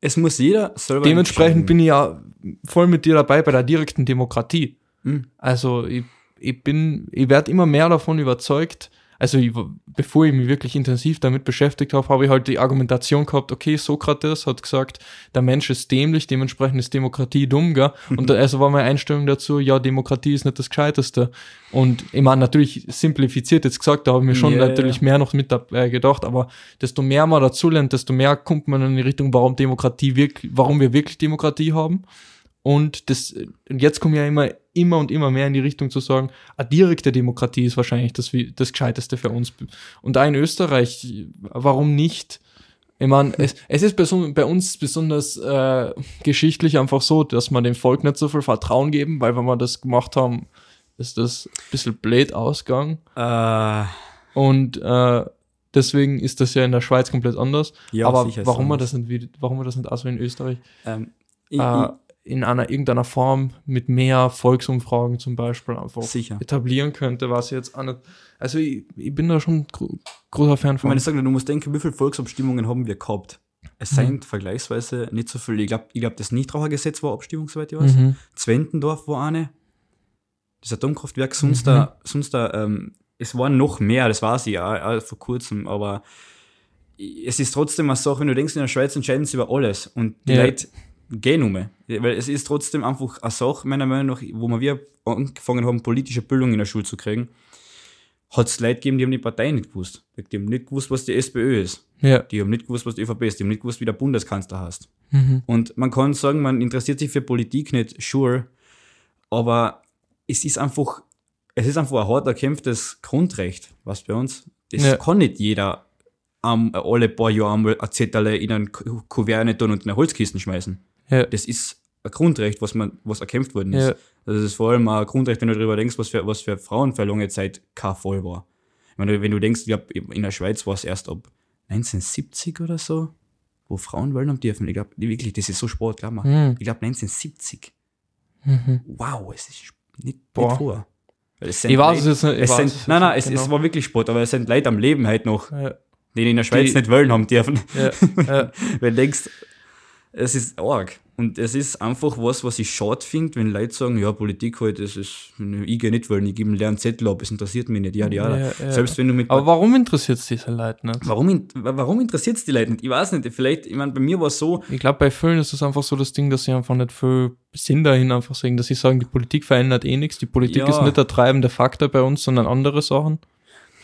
Speaker 2: Es muss jeder selber
Speaker 1: Dementsprechend bin ich ja voll mit dir dabei bei der direkten Demokratie.
Speaker 2: Hm.
Speaker 1: Also ich, ich bin, ich werde immer mehr davon überzeugt. Also ich, bevor ich mich wirklich intensiv damit beschäftigt habe, habe ich halt die Argumentation gehabt, okay, Sokrates hat gesagt, der Mensch ist dämlich, dementsprechend ist Demokratie dumm, gell? Und da, also war meine Einstellung dazu, ja, Demokratie ist nicht das Gescheiteste. Und ich meine, natürlich simplifiziert jetzt gesagt, da habe ich mir schon
Speaker 2: Ja,
Speaker 1: natürlich
Speaker 2: ja.
Speaker 1: mehr noch mit dabei gedacht, aber desto mehr man dazu lernt, desto mehr kommt man in die Richtung, warum Demokratie wirklich, warum wir wirklich Demokratie haben. Und das, jetzt kommen ja immer, immer und immer mehr in die Richtung zu sagen, eine direkte Demokratie ist wahrscheinlich das, das Gescheiteste für uns. Und auch in Österreich, warum nicht? Ich meine, es, es ist bei uns besonders äh, geschichtlich einfach so, dass wir dem Volk nicht so viel Vertrauen geben, weil wenn wir das gemacht haben, ist das ein bisschen blöd ausgegangen.
Speaker 2: Äh,
Speaker 1: Und äh, deswegen ist das ja in der Schweiz komplett anders.
Speaker 2: ja,
Speaker 1: Aber warum wir das nicht, warum wir das nicht auch so in Österreich
Speaker 2: Ähm, ich,
Speaker 1: äh, in einer irgendeiner Form mit mehr Volksumfragen zum Beispiel einfach
Speaker 2: ich, sicher.
Speaker 1: etablieren könnte, was jetzt nicht. Also ich, ich bin da schon gro großer Fan
Speaker 2: Ich
Speaker 1: von.
Speaker 2: meine, ich sage, du musst denken, wie viele Volksabstimmungen haben wir gehabt? Es
Speaker 1: Mhm.
Speaker 2: sind vergleichsweise nicht so viele. Ich glaube, ich glaub, das Nichtrauchergesetz war Abstimmung, soweit ich weiß.
Speaker 1: mhm.
Speaker 2: Zwentendorf war eine. Das Atomkraftwerk, sonst
Speaker 1: Mhm.
Speaker 2: da, sonst da, ähm, es waren noch mehr, das weiß ich ja, vor kurzem, aber es ist trotzdem eine Sache, wenn du denkst, in der Schweiz entscheiden sie über alles und die
Speaker 1: Ja.
Speaker 2: Leute gehen um. Weil es ist trotzdem einfach eine Sache, meiner Meinung nach, wo wir angefangen haben, politische Bildung in der Schule zu kriegen, hat es Leute gegeben, die haben die Partei nicht gewusst. Die haben nicht gewusst, was die SPÖ ist.
Speaker 1: Ja.
Speaker 2: Die haben nicht gewusst, was die ÖVP ist. Die haben nicht gewusst, wie der Bundeskanzler heißt.
Speaker 1: Mhm.
Speaker 2: Und man kann sagen, man interessiert sich für Politik nicht, sure, aber es ist einfach, es ist einfach ein hart erkämpftes Grundrecht, was bei uns, das
Speaker 1: Ja.
Speaker 2: kann nicht jeder ähm, alle paar Jahre einmal ein Zettel in ein Ku- Kuvert tun und in eine Holzkisten schmeißen.
Speaker 1: Ja.
Speaker 2: Das ist ein Grundrecht, was man, was erkämpft worden ist.
Speaker 1: Ja.
Speaker 2: Also das ist vor allem ein Grundrecht, wenn du darüber denkst, was für, was für Frauen für lange Zeit kein Fall war. Ich meine, wenn du denkst, ich glaub, in der Schweiz war es erst ab 1970 oder so, wo Frauen wählen haben dürfen. Ich glaube, wirklich, das ist so Sport, glaub mal.
Speaker 1: Mhm.
Speaker 2: Ich glaube 1970.
Speaker 1: Mhm.
Speaker 2: Wow, es ist nicht,
Speaker 1: Boah.
Speaker 2: nicht vor. Weil es sind
Speaker 1: Ich weiß es
Speaker 2: Leute-
Speaker 1: jetzt nicht. Ich
Speaker 2: Es sind,
Speaker 1: es
Speaker 2: nein, nein, es, es
Speaker 1: genau.
Speaker 2: war wirklich Sport, aber es sind Leute am Leben halt noch,
Speaker 1: Ja.
Speaker 2: die in der Schweiz
Speaker 1: Die-
Speaker 2: nicht wählen haben dürfen.
Speaker 1: Ja. Ja.
Speaker 2: Wenn du denkst, es ist arg. Und es ist einfach was, was ich schade finde, wenn Leute sagen, ja, Politik halt, das ist, ich gehe nicht wählen, ich gebe einen leeren Zettel ab, es interessiert mich nicht. Ja, ja.
Speaker 1: Ja, ja.
Speaker 2: Selbst wenn du mit
Speaker 1: Aber warum interessiert es diese Leute nicht?
Speaker 2: Warum, warum interessiert es die Leute nicht? Ich weiß nicht, vielleicht, ich meine, bei mir war es so,
Speaker 1: Ich glaube, bei vielen ist es einfach so das Ding, dass sie einfach nicht viel Sinn dahin einfach sehen, dass sie sagen, die Politik verändert eh nichts. Die Politik
Speaker 2: Ja.
Speaker 1: ist nicht der treibende Faktor bei uns, sondern andere Sachen.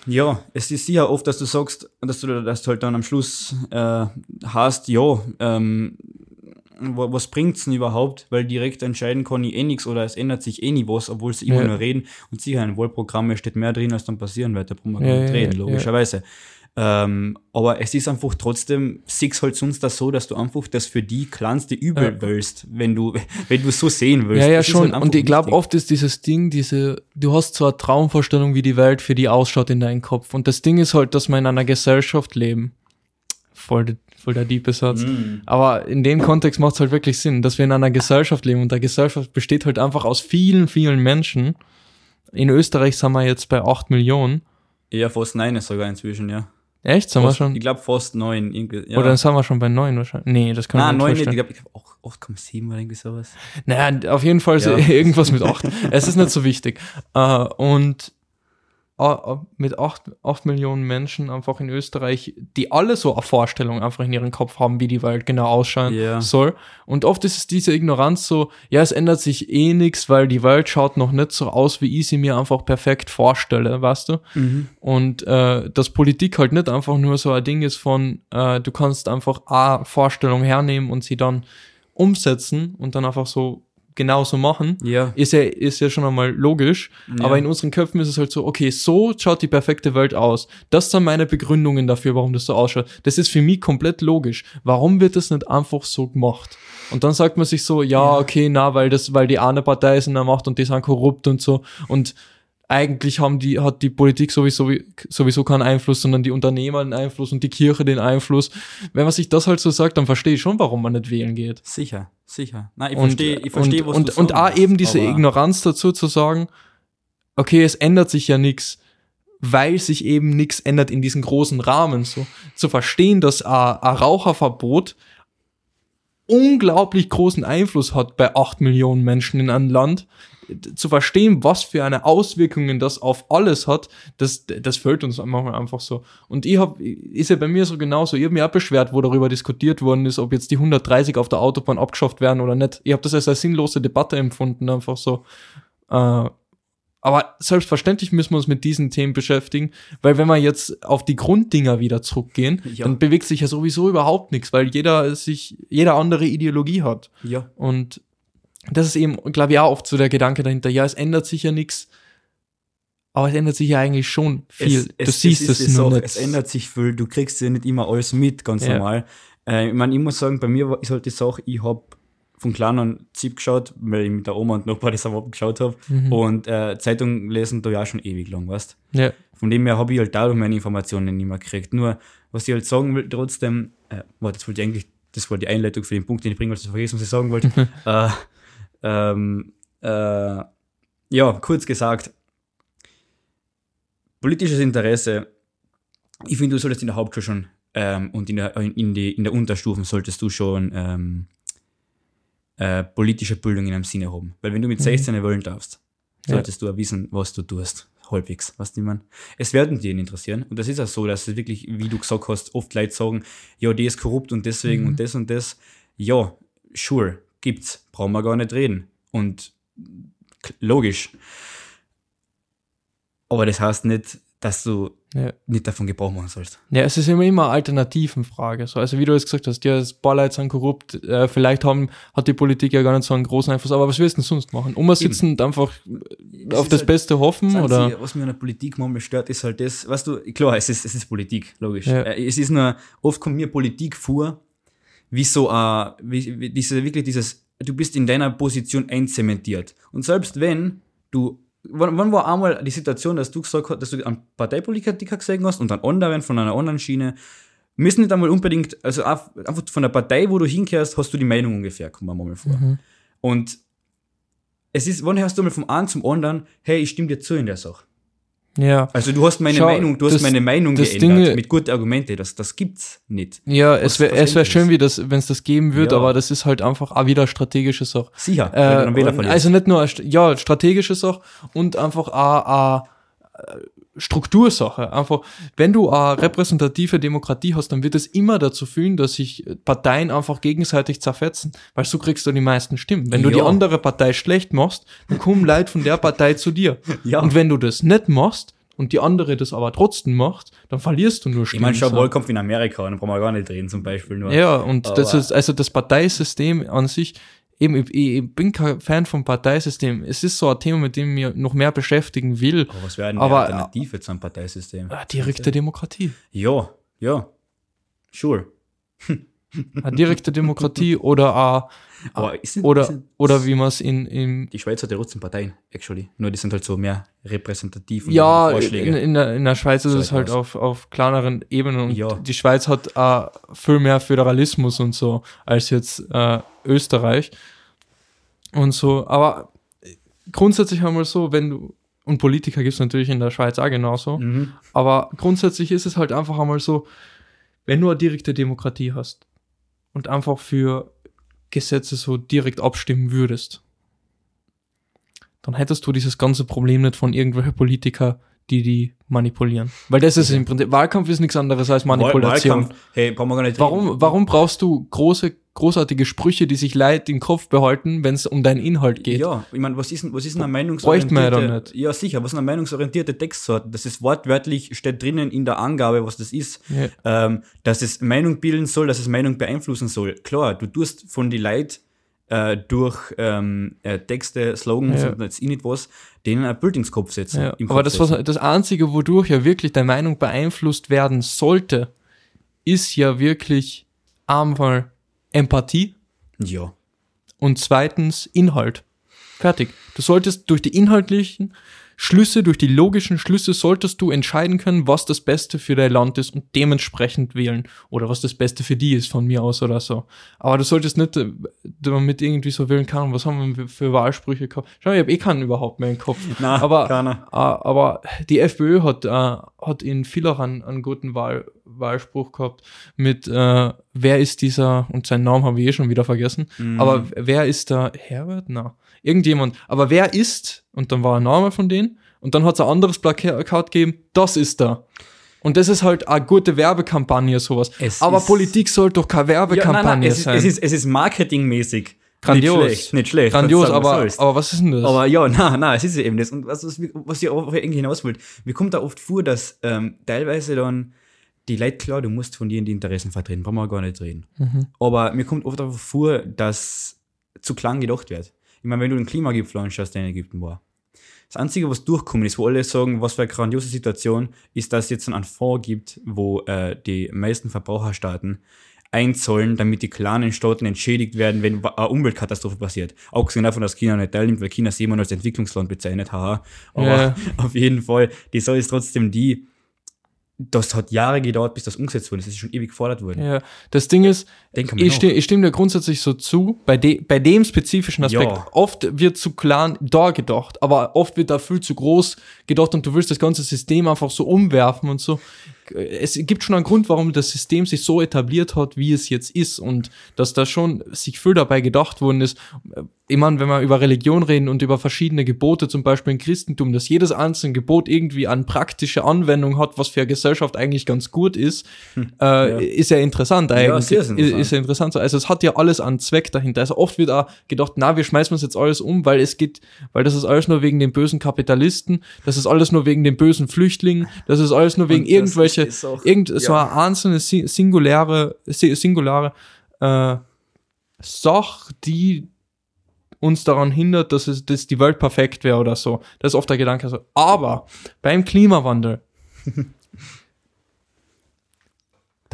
Speaker 2: Ja, es ist sicher oft, dass du sagst, dass du das halt dann am Schluss äh, hast, ja, ähm, wa- was bringt's denn überhaupt? Weil direkt entscheiden kann ich eh nichts oder es ändert sich eh nie was, obwohl sie immer
Speaker 1: Ja.
Speaker 2: nur reden. Und sicher, in Wahlprogrammen steht mehr drin, als dann passieren wird. Da brauchen wir
Speaker 1: Ja,
Speaker 2: gar nicht
Speaker 1: ja,
Speaker 2: reden,
Speaker 1: ja,
Speaker 2: logischerweise. Ähm, aber es ist einfach trotzdem, siehst halt sonst das so, dass du einfach das für die kleinste Übel
Speaker 1: Ja.
Speaker 2: willst, wenn du, wenn du so sehen willst.
Speaker 1: Ja, ja,
Speaker 2: Das
Speaker 1: schon.
Speaker 2: halt
Speaker 1: und ich glaube, oft ist dieses Ding, diese, du hast so eine Traumvorstellung, wie die Welt für die ausschaut in deinem Kopf. Und das Ding ist halt, dass wir in einer Gesellschaft leben. Voll, der- voll der diepe Satz.
Speaker 2: Mm.
Speaker 1: Aber in dem Kontext macht es halt wirklich Sinn, dass wir in einer Gesellschaft leben und der Gesellschaft besteht halt einfach aus vielen, vielen Menschen. In Österreich sind wir jetzt bei 8 Millionen.
Speaker 2: Ja, fast ist sogar inzwischen, ja.
Speaker 1: Echt? Sind wir schon?
Speaker 2: Ich glaube fast neun. Irgendwie, ja.
Speaker 1: Oder dann sind wir schon bei 9 wahrscheinlich. Nee, das kann
Speaker 2: Nein,
Speaker 1: ich mir
Speaker 2: neun
Speaker 1: nicht
Speaker 2: nicht. Ich glaube, ich glaub, 8,7 oder irgendwie sowas.
Speaker 1: Naja, auf jeden Fall
Speaker 2: Ja.
Speaker 1: irgendwas mit 8. es ist nicht so wichtig. Äh, und mit 8, 8 Millionen Menschen einfach in Österreich, die alle so eine Vorstellung einfach in ihrem Kopf haben, wie die Welt genau ausschauen
Speaker 2: Ja.
Speaker 1: soll. Und oft ist es diese Ignoranz so, ja, es ändert sich eh nichts, weil die Welt schaut noch nicht so aus, wie ich sie mir einfach perfekt vorstelle, weißt du? Und äh, dass Politik halt nicht einfach nur so ein Ding ist von, äh, du kannst einfach eine Vorstellung hernehmen und sie dann umsetzen und dann einfach so genauso machen.
Speaker 2: Ja.
Speaker 1: Ist ja, ist ja schon einmal logisch,
Speaker 2: Ja.
Speaker 1: aber in unseren Köpfen ist es halt so, okay, so schaut die perfekte Welt aus. Das sind meine Begründungen dafür, warum das so ausschaut. Das ist für mich komplett logisch. Warum wird das nicht einfach so gemacht? Und dann sagt man sich so, ja, okay, na, weil das, weil die eine Partei ist in der Macht und die sind korrupt und so. Und eigentlich haben die, hat die Politik sowieso, sowieso keinen Einfluss, sondern die Unternehmer den Einfluss und die Kirche den Einfluss. Wenn man sich das halt so sagt, dann verstehe ich schon, warum man nicht wählen geht.
Speaker 2: Sicher, sicher. Nein, ich
Speaker 1: Und,
Speaker 2: verstehe, ich verstehe,
Speaker 1: und,
Speaker 2: was
Speaker 1: und,
Speaker 2: du
Speaker 1: und
Speaker 2: sagen
Speaker 1: auch eben diese Ignoranz dazu zu sagen, okay, es ändert sich ja nichts, weil sich eben nichts ändert in diesem großen Rahmen. So zu verstehen, dass ein ein Raucherverbot unglaublich großen Einfluss hat bei acht Millionen Menschen in einem Land, zu verstehen, was für eine Auswirkungen das auf alles hat, das, das fällt uns manchmal einfach so. Und ich hab, ist ja bei mir so genauso. Ich habe mich auch beschwert, wo darüber diskutiert worden ist, ob jetzt die 130 auf der Autobahn abgeschafft werden oder nicht. Ich habe das als eine sinnlose Debatte empfunden, einfach so. Äh, aber selbstverständlich müssen wir uns mit diesen Themen beschäftigen, weil wenn wir jetzt auf die Grunddinger wieder zurückgehen,
Speaker 2: Ja.
Speaker 1: dann bewegt sich ja sowieso überhaupt nichts, weil jeder sich, jeder andere Ideologie hat.
Speaker 2: Ja,
Speaker 1: Und das ist eben, glaube ich, auch oft so der Gedanke dahinter, ja, es ändert sich ja nichts, aber es ändert sich ja eigentlich schon viel. du siehst
Speaker 2: ist
Speaker 1: es,
Speaker 2: die
Speaker 1: nur nicht.
Speaker 2: Es ändert sich viel, du kriegst ja nicht immer alles mit, ganz
Speaker 1: Ja.
Speaker 2: normal. Äh, ich meine, ich muss sagen, bei mir war- ist halt die Sache, ich hab von klein an ZIP geschaut, weil ich mit der Oma und Nachbar das am Abend geschaut habe.
Speaker 1: Mhm.
Speaker 2: Und äh, Zeitung lesen da ja schon ewig lang, weißt
Speaker 1: Ja,
Speaker 2: Von dem her habe ich halt dadurch meine Informationen nicht mehr gekriegt. Nur, was ich halt sagen will, trotzdem, äh, warte, das wollte ich eigentlich, das war die Einleitung für den Punkt, den ich bringen wollte, vergessen, was ich sagen wollte. äh, ähm, äh, ja, kurz gesagt, politisches Interesse, ich finde, du solltest in der Hauptschule schon ähm, und in der, in, die, in der Unterstufen solltest du schon ähm, äh, politische Bildung in einem Sinne haben. Weil wenn du mit 16 wählen darfst,
Speaker 1: Ja.
Speaker 2: solltest du auch wissen, was du tust. Halbwegs, was die man. Es werden die interessieren. Und das ist auch so, dass es wirklich, wie du gesagt hast, oft Leute sagen, ja, die ist korrupt und deswegen
Speaker 1: Mhm.
Speaker 2: und das und das. Ja, sure, gibt's. Brauchen wir gar nicht reden. Und logisch. Aber das heißt nicht, dass du
Speaker 1: ja.
Speaker 2: nicht davon Gebrauch machen sollst.
Speaker 1: Ja, es ist immer immer eine Alternativenfrage. So, also wie du jetzt gesagt hast, ja, das paar Leute sind korrupt, äh, vielleicht haben, hat die Politik ja gar nicht so einen großen Einfluss, aber was willst du denn sonst machen? Immer sitzen und einfach auf
Speaker 2: ist
Speaker 1: das
Speaker 2: halt-
Speaker 1: Beste hoffen oder?
Speaker 2: Sie, was mir an der Politik manchmal stört, ist halt das, weißt du, klar, es ist, es ist Politik, logisch.
Speaker 1: Ja.
Speaker 2: Äh, Es ist nur, oft kommt mir Politik vor, wie so, äh, wie, wie diese, wirklich dieses, du bist in deiner Position einzementiert. Und selbst wenn du, wann, wann war einmal die Situation, dass du gesagt hast, dass du einen Parteipolitiker gesehen hast und einen anderen von einer anderen Schiene, müssen nicht einmal unbedingt, also einfach von der Partei, wo du hinkehrst, hast du die Meinung ungefähr, kommt mir mal vor.
Speaker 1: Mhm.
Speaker 2: Und es ist, wann hörst du mal vom einen zum anderen, hey, ich stimme dir zu in der Sache.
Speaker 1: Ja.
Speaker 2: Also du hast meine
Speaker 1: Schau,
Speaker 2: Meinung, du hast meine Meinung geändert
Speaker 1: Ding-
Speaker 2: mit guten Argumenten. Das, das gibt's nicht.
Speaker 1: Ja, es wäre es wär
Speaker 2: verständlich
Speaker 1: schön, wie das, wenn es das geben würde,
Speaker 2: Ja.
Speaker 1: aber das ist halt einfach auch wieder strategische Sache.
Speaker 2: Sicher,
Speaker 1: Äh, also nicht nur, ja, strategische Sache und einfach auch, eine Struktursache. Einfach, wenn du eine repräsentative Demokratie hast, dann wird es immer dazu führen, dass sich Parteien einfach gegenseitig zerfetzen, weil so kriegst du die meisten Stimmen. Wenn du die
Speaker 2: Ja.
Speaker 1: andere Partei schlecht machst, dann kommen Leute von der Partei zu dir.
Speaker 2: Ja.
Speaker 1: Und wenn du das nicht machst und die andere das aber trotzdem macht, dann verlierst du nur
Speaker 2: Ich
Speaker 1: Stimmen.
Speaker 2: meine, schon
Speaker 1: so.
Speaker 2: Wahlkampf in Amerika, dann brauchen wir gar nicht reden, zum Beispiel nur.
Speaker 1: Ja, und das
Speaker 2: Aber-
Speaker 1: ist, also das Parteisystem an sich, eben, ich, ich bin kein Fan vom Parteisystem. Es ist so ein Thema, mit dem ich mich noch mehr beschäftigen will.
Speaker 2: Aber was wäre denn
Speaker 1: Aber-
Speaker 2: Alternative zu einem Parteisystem?
Speaker 1: Eine direkte Demokratie.
Speaker 2: Ja, ja. Sure.
Speaker 1: Eine direkte Demokratie oder a,
Speaker 2: ist denn,
Speaker 1: oder,
Speaker 2: denn,
Speaker 1: oder wie man es in, in
Speaker 2: die Schweiz hat ja trotzdem Parteien, actually. Nur die sind halt so mehr repräsentativ und
Speaker 1: ja, in,
Speaker 2: Vorschläge.
Speaker 1: in, der, in der Schweiz ist
Speaker 2: So
Speaker 1: es halt auf, auf kleineren Ebenen und
Speaker 2: Ja.
Speaker 1: die Schweiz hat äh, viel mehr Föderalismus und so als jetzt äh, Österreich und so. Aber grundsätzlich einmal so, wenn du, und Politiker gibt es natürlich in der Schweiz auch genauso,
Speaker 2: Mhm.
Speaker 1: aber grundsätzlich ist es halt einfach einmal so, wenn du eine direkte Demokratie hast und einfach für Gesetze so direkt abstimmen würdest, dann hättest du dieses ganze Problem nicht von irgendwelchen Politiker, die die manipulieren. Weil das ist im Prinzip, Wahlkampf ist nichts anderes als Manipulation.
Speaker 2: Wahlkampf, hey, brauchen wir gar nicht
Speaker 1: Warum,
Speaker 2: reden.
Speaker 1: warum brauchst du große, großartige Sprüche, die sich Leid im Kopf behalten, wenn es um deinen Inhalt geht?
Speaker 2: Ja, ich meine, was ist denn, was ist eine
Speaker 1: Bräuchte man
Speaker 2: meinungsorientierte...
Speaker 1: nicht.
Speaker 2: Ja, sicher, was ist eine meinungsorientierte Textsorte? Das ist wortwörtlich, steht drinnen in der Angabe, was das ist.
Speaker 1: Ja.
Speaker 2: Ähm, dass es Meinung bilden soll, dass es Meinung beeinflussen soll. Klar, du tust von die Leid äh, durch ähm, äh, Texte, Slogans
Speaker 1: Ja.
Speaker 2: und jetzt nicht was, denen ein Bild ins Kopf setzen.
Speaker 1: Ja, aber das, was, das Einzige, wodurch ja wirklich deine Meinung beeinflusst werden sollte, ist ja wirklich einmal Empathie
Speaker 2: Ja.
Speaker 1: und zweitens Inhalt. Fertig. Du solltest durch die inhaltlichen Schlüsse, durch die logischen Schlüsse solltest du entscheiden können, was das Beste für dein Land ist und dementsprechend wählen. Oder was das Beste für die ist, von mir aus oder so. Aber du solltest nicht äh, damit irgendwie so wählen kann, was haben wir für Wahlsprüche gehabt. Schau, ich habe eh keinen überhaupt mehr im Kopf.
Speaker 2: Na,
Speaker 1: aber,
Speaker 2: keiner.
Speaker 1: äh, aber die FPÖ hat, äh, hat in Villach einen guten Wahl, Wahlspruch gehabt mit, äh, wer ist dieser, und seinen Namen habe ich eh schon wieder vergessen,
Speaker 2: Mhm.
Speaker 1: aber wer ist da, Herbert? Na, irgendjemand. Aber wer ist, und dann war ein Name von denen, und dann hat es ein anderes Plakat gegeben, das ist da. Und das ist halt eine gute Werbekampagne, sowas.
Speaker 2: Es
Speaker 1: aber
Speaker 2: ist-
Speaker 1: Politik soll doch keine
Speaker 2: Ja,
Speaker 1: Werbekampagne
Speaker 2: nein, nein, es, ist,
Speaker 1: sein.
Speaker 2: es, ist, es ist marketingmäßig.
Speaker 1: Grandios.
Speaker 2: Nicht schlecht, nicht schlecht.
Speaker 1: Grandios,
Speaker 2: sagen, was
Speaker 1: aber, aber was ist denn das?
Speaker 2: Aber ja, na, na, es ist ja eben das. Und was, was, was ich auch irgendwie hinaus wollte, mir kommt da oft vor, dass ähm, teilweise dann die Leute, klar, du musst von dir in die Interessen vertreten, brauchen wir gar nicht reden.
Speaker 1: Mhm.
Speaker 2: Aber mir kommt oft einfach vor, dass zu klein gedacht wird. Ich meine, wenn du den Klimagipfel anschaust, der in Ägypten war. Das Einzige, was durchkommen ist, wo alle sagen, was für eine grandiose Situation, ist, dass es jetzt einen Fonds gibt, wo äh, die meisten Verbraucherstaaten einzahlen, damit die kleinen Staaten entschädigt werden, wenn eine Umweltkatastrophe passiert. Abgesehen davon, dass China nicht teilnimmt, weil China sich immer als Entwicklungsland bezeichnet, haha. Aber
Speaker 1: Ja.
Speaker 2: auf jeden Fall, die Sache ist trotzdem die, das hat Jahre gedauert, bis das umgesetzt wurde. Das ist schon ewig gefordert worden.
Speaker 1: ja, das Ding ist, ich, stimme, ich stimme dir grundsätzlich so zu, bei, de, bei dem spezifischen Aspekt.
Speaker 2: Ja.
Speaker 1: Oft wird zu klein da gedacht, aber oft wird da viel zu groß gedacht und du willst das ganze System einfach so umwerfen und so. Es gibt schon einen Grund, warum das System sich so etabliert hat, wie es jetzt ist und dass da schon sich viel dabei gedacht worden ist. Ich meine, wenn wir über Religion reden und über verschiedene Gebote, zum Beispiel im Christentum, dass jedes einzelne Gebot irgendwie eine praktische Anwendung hat, was für eine Gesellschaft eigentlich ganz gut ist, äh, ist ja interessant eigentlich.
Speaker 2: sehr interessant.
Speaker 1: Ist ja interessant. so. Also es hat ja alles einen Zweck dahinter. Also oft wird auch gedacht, na, wir schmeißen uns jetzt alles um, weil es geht, weil das ist alles nur wegen den bösen Kapitalisten, das ist alles nur wegen den bösen Flüchtlingen, das ist alles nur wegen
Speaker 2: das
Speaker 1: irgendwelche,
Speaker 2: auch-
Speaker 1: irgend,
Speaker 2: ja.
Speaker 1: so eine einzelne si- singuläre, si- singulare äh, Sache, die uns daran hindert, dass es, dass die Welt perfekt wäre oder so. Das ist oft der Gedanke so. Aber beim Klimawandel,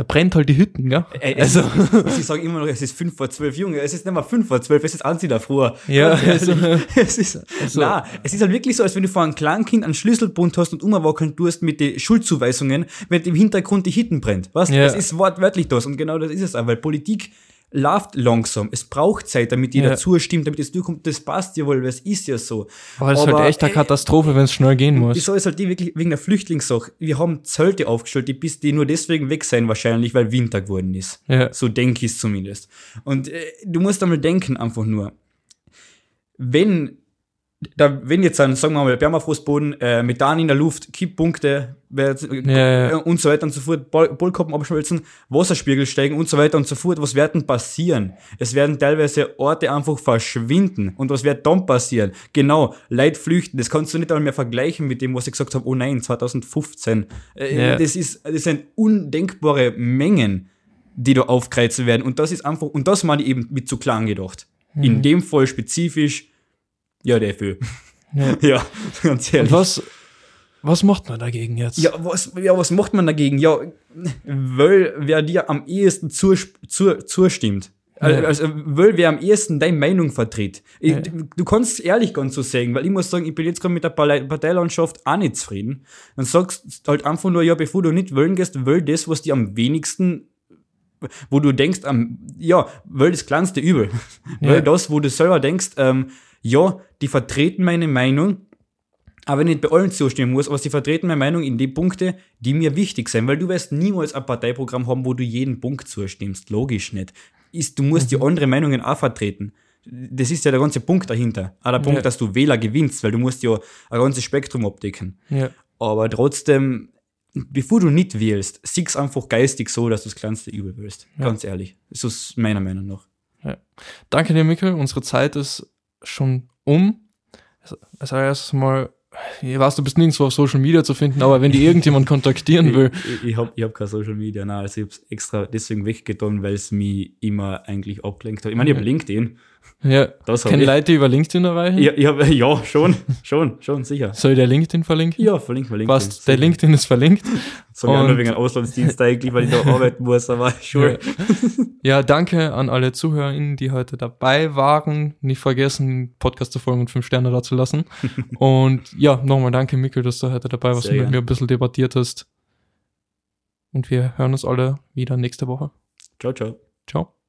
Speaker 1: da brennt halt die Hütten, gell?
Speaker 2: Es
Speaker 1: also,
Speaker 2: ich sage immer noch, es ist 5 vor 12, Junge, es ist nicht mal 5 vor 12, es ist anzi davor.
Speaker 1: Ja, also-
Speaker 2: es ist,
Speaker 1: also-
Speaker 2: na, es ist halt wirklich so, als wenn du vor einem kleinen Kind einen Schlüsselbund hast und umwackeln tust mit den Schuldzuweisungen, wenn im Hintergrund die Hitten brennt. Was?
Speaker 1: Ja.
Speaker 2: Das ist wortwörtlich das und genau das ist es auch, weil Politik läuft langsam. Es braucht Zeit, damit jeder
Speaker 1: Ja.
Speaker 2: zustimmt, damit es durchkommt. Das passt ja wohl, weil es ist ja so.
Speaker 1: aber es ist halt echt eine
Speaker 2: ey,
Speaker 1: Katastrophe, wenn es schnell gehen muss.
Speaker 2: Sache ist halt die wirklich wegen der Flüchtlingssache. Wir haben Zelte aufgestellt, die bis die nur deswegen weg sein wahrscheinlich, weil Winter geworden ist.
Speaker 1: Ja.
Speaker 2: So denke ich zumindest. Und äh, du musst einmal denken einfach nur, wenn da, wenn jetzt dann, sagen wir mal, Permafrostboden, äh, Methan in der Luft, Kipppunkte
Speaker 1: Ja, ja.
Speaker 2: und so weiter und so fort, Bollkappen abschmelzen, Wasserspiegel steigen und so weiter und so fort, was wird denn passieren? Es werden teilweise Orte einfach verschwinden. Und was wird dann passieren? Genau, Leid flüchten. Das kannst du nicht einmal mehr vergleichen mit dem, was ich gesagt habe, oh nein, 2015. Äh,
Speaker 1: Ja.
Speaker 2: Das ist, das sind undenkbare Mengen, die da aufkreuzen werden. Und das ist einfach, und das meine ich eben mit zu klein gedacht.
Speaker 1: Mhm.
Speaker 2: In dem Fall spezifisch, ja, der FÖ.
Speaker 1: Ja.
Speaker 2: Ja, ganz
Speaker 1: Und
Speaker 2: ehrlich.
Speaker 1: was, was macht man dagegen jetzt?
Speaker 2: Ja was, ja, was macht man dagegen? Ja, weil wer dir am ehesten zur, zur, zustimmt.
Speaker 1: Ja.
Speaker 2: Also, weil wer am ehesten deine Meinung vertritt. Ich,
Speaker 1: Ja.
Speaker 2: Du kannst ehrlich ganz so sagen, weil ich muss sagen, ich bin jetzt gerade mit der Partei- Parteilandschaft auch nicht zufrieden. Dann sagst halt einfach nur, ja, bevor du nicht wählen gehst, wähl das, was dir am wenigsten, wo du denkst, am, ja, wähl das kleinste Übel.
Speaker 1: Ja.
Speaker 2: Wähl das, wo du selber denkst, ähm, ja, die vertreten meine Meinung, aber nicht bei allen zustimmen muss, aber sie vertreten meine Meinung in die Punkte, die mir wichtig sind, weil du wirst niemals ein Parteiprogramm haben, wo du jeden Punkt zustimmst. Logisch nicht. Ist, du musst die andere Meinungen auch vertreten. Das ist ja der ganze Punkt dahinter. Auch der Punkt,
Speaker 1: Ja.
Speaker 2: dass du Wähler gewinnst, weil du musst ja ein ganzes Spektrum abdecken.
Speaker 1: Ja.
Speaker 2: Aber trotzdem, bevor du nicht wählst, sieh's einfach geistig so, dass du das kleinste Übel willst. Ganz ehrlich. So ist meiner Meinung nach.
Speaker 1: Danke dir, Mikkel. Unsere Zeit ist schon um. Also erstes mal, ich weiß, du bist nirgendwo auf Social Media zu finden, aber wenn die irgendjemand kontaktieren will,
Speaker 2: Ich, ich, ich habe ich hab kein Social Media, nein, also ich hab's extra deswegen weggetan, weil es mich immer eigentlich abgelenkt hat. Ich meine, ich habe LinkedIn,
Speaker 1: ja,
Speaker 2: das
Speaker 1: können
Speaker 2: ich.
Speaker 1: Leute die über LinkedIn erreichen?
Speaker 2: Ja, hab, ja, schon, schon, schon, sicher.
Speaker 1: Soll ich der LinkedIn verlinken?
Speaker 2: Ja, verlinkt mal LinkedIn.
Speaker 1: Passt, der LinkedIn ist verlinkt.
Speaker 2: Ich auch nur wegen einem Auslandsdienst eigentlich, weil ich da arbeiten muss, aber sure.
Speaker 1: Ja, danke an alle ZuhörerInnen, die heute dabei waren. Nicht vergessen, Podcast zu folgen und fünf Sterne da zu lassen. und ja, nochmal danke, Mikkel, dass du heute dabei warst und mit mir ein bisschen debattiert hast. Und wir hören uns alle wieder nächste Woche.
Speaker 2: Ciao, ciao.
Speaker 1: Ciao.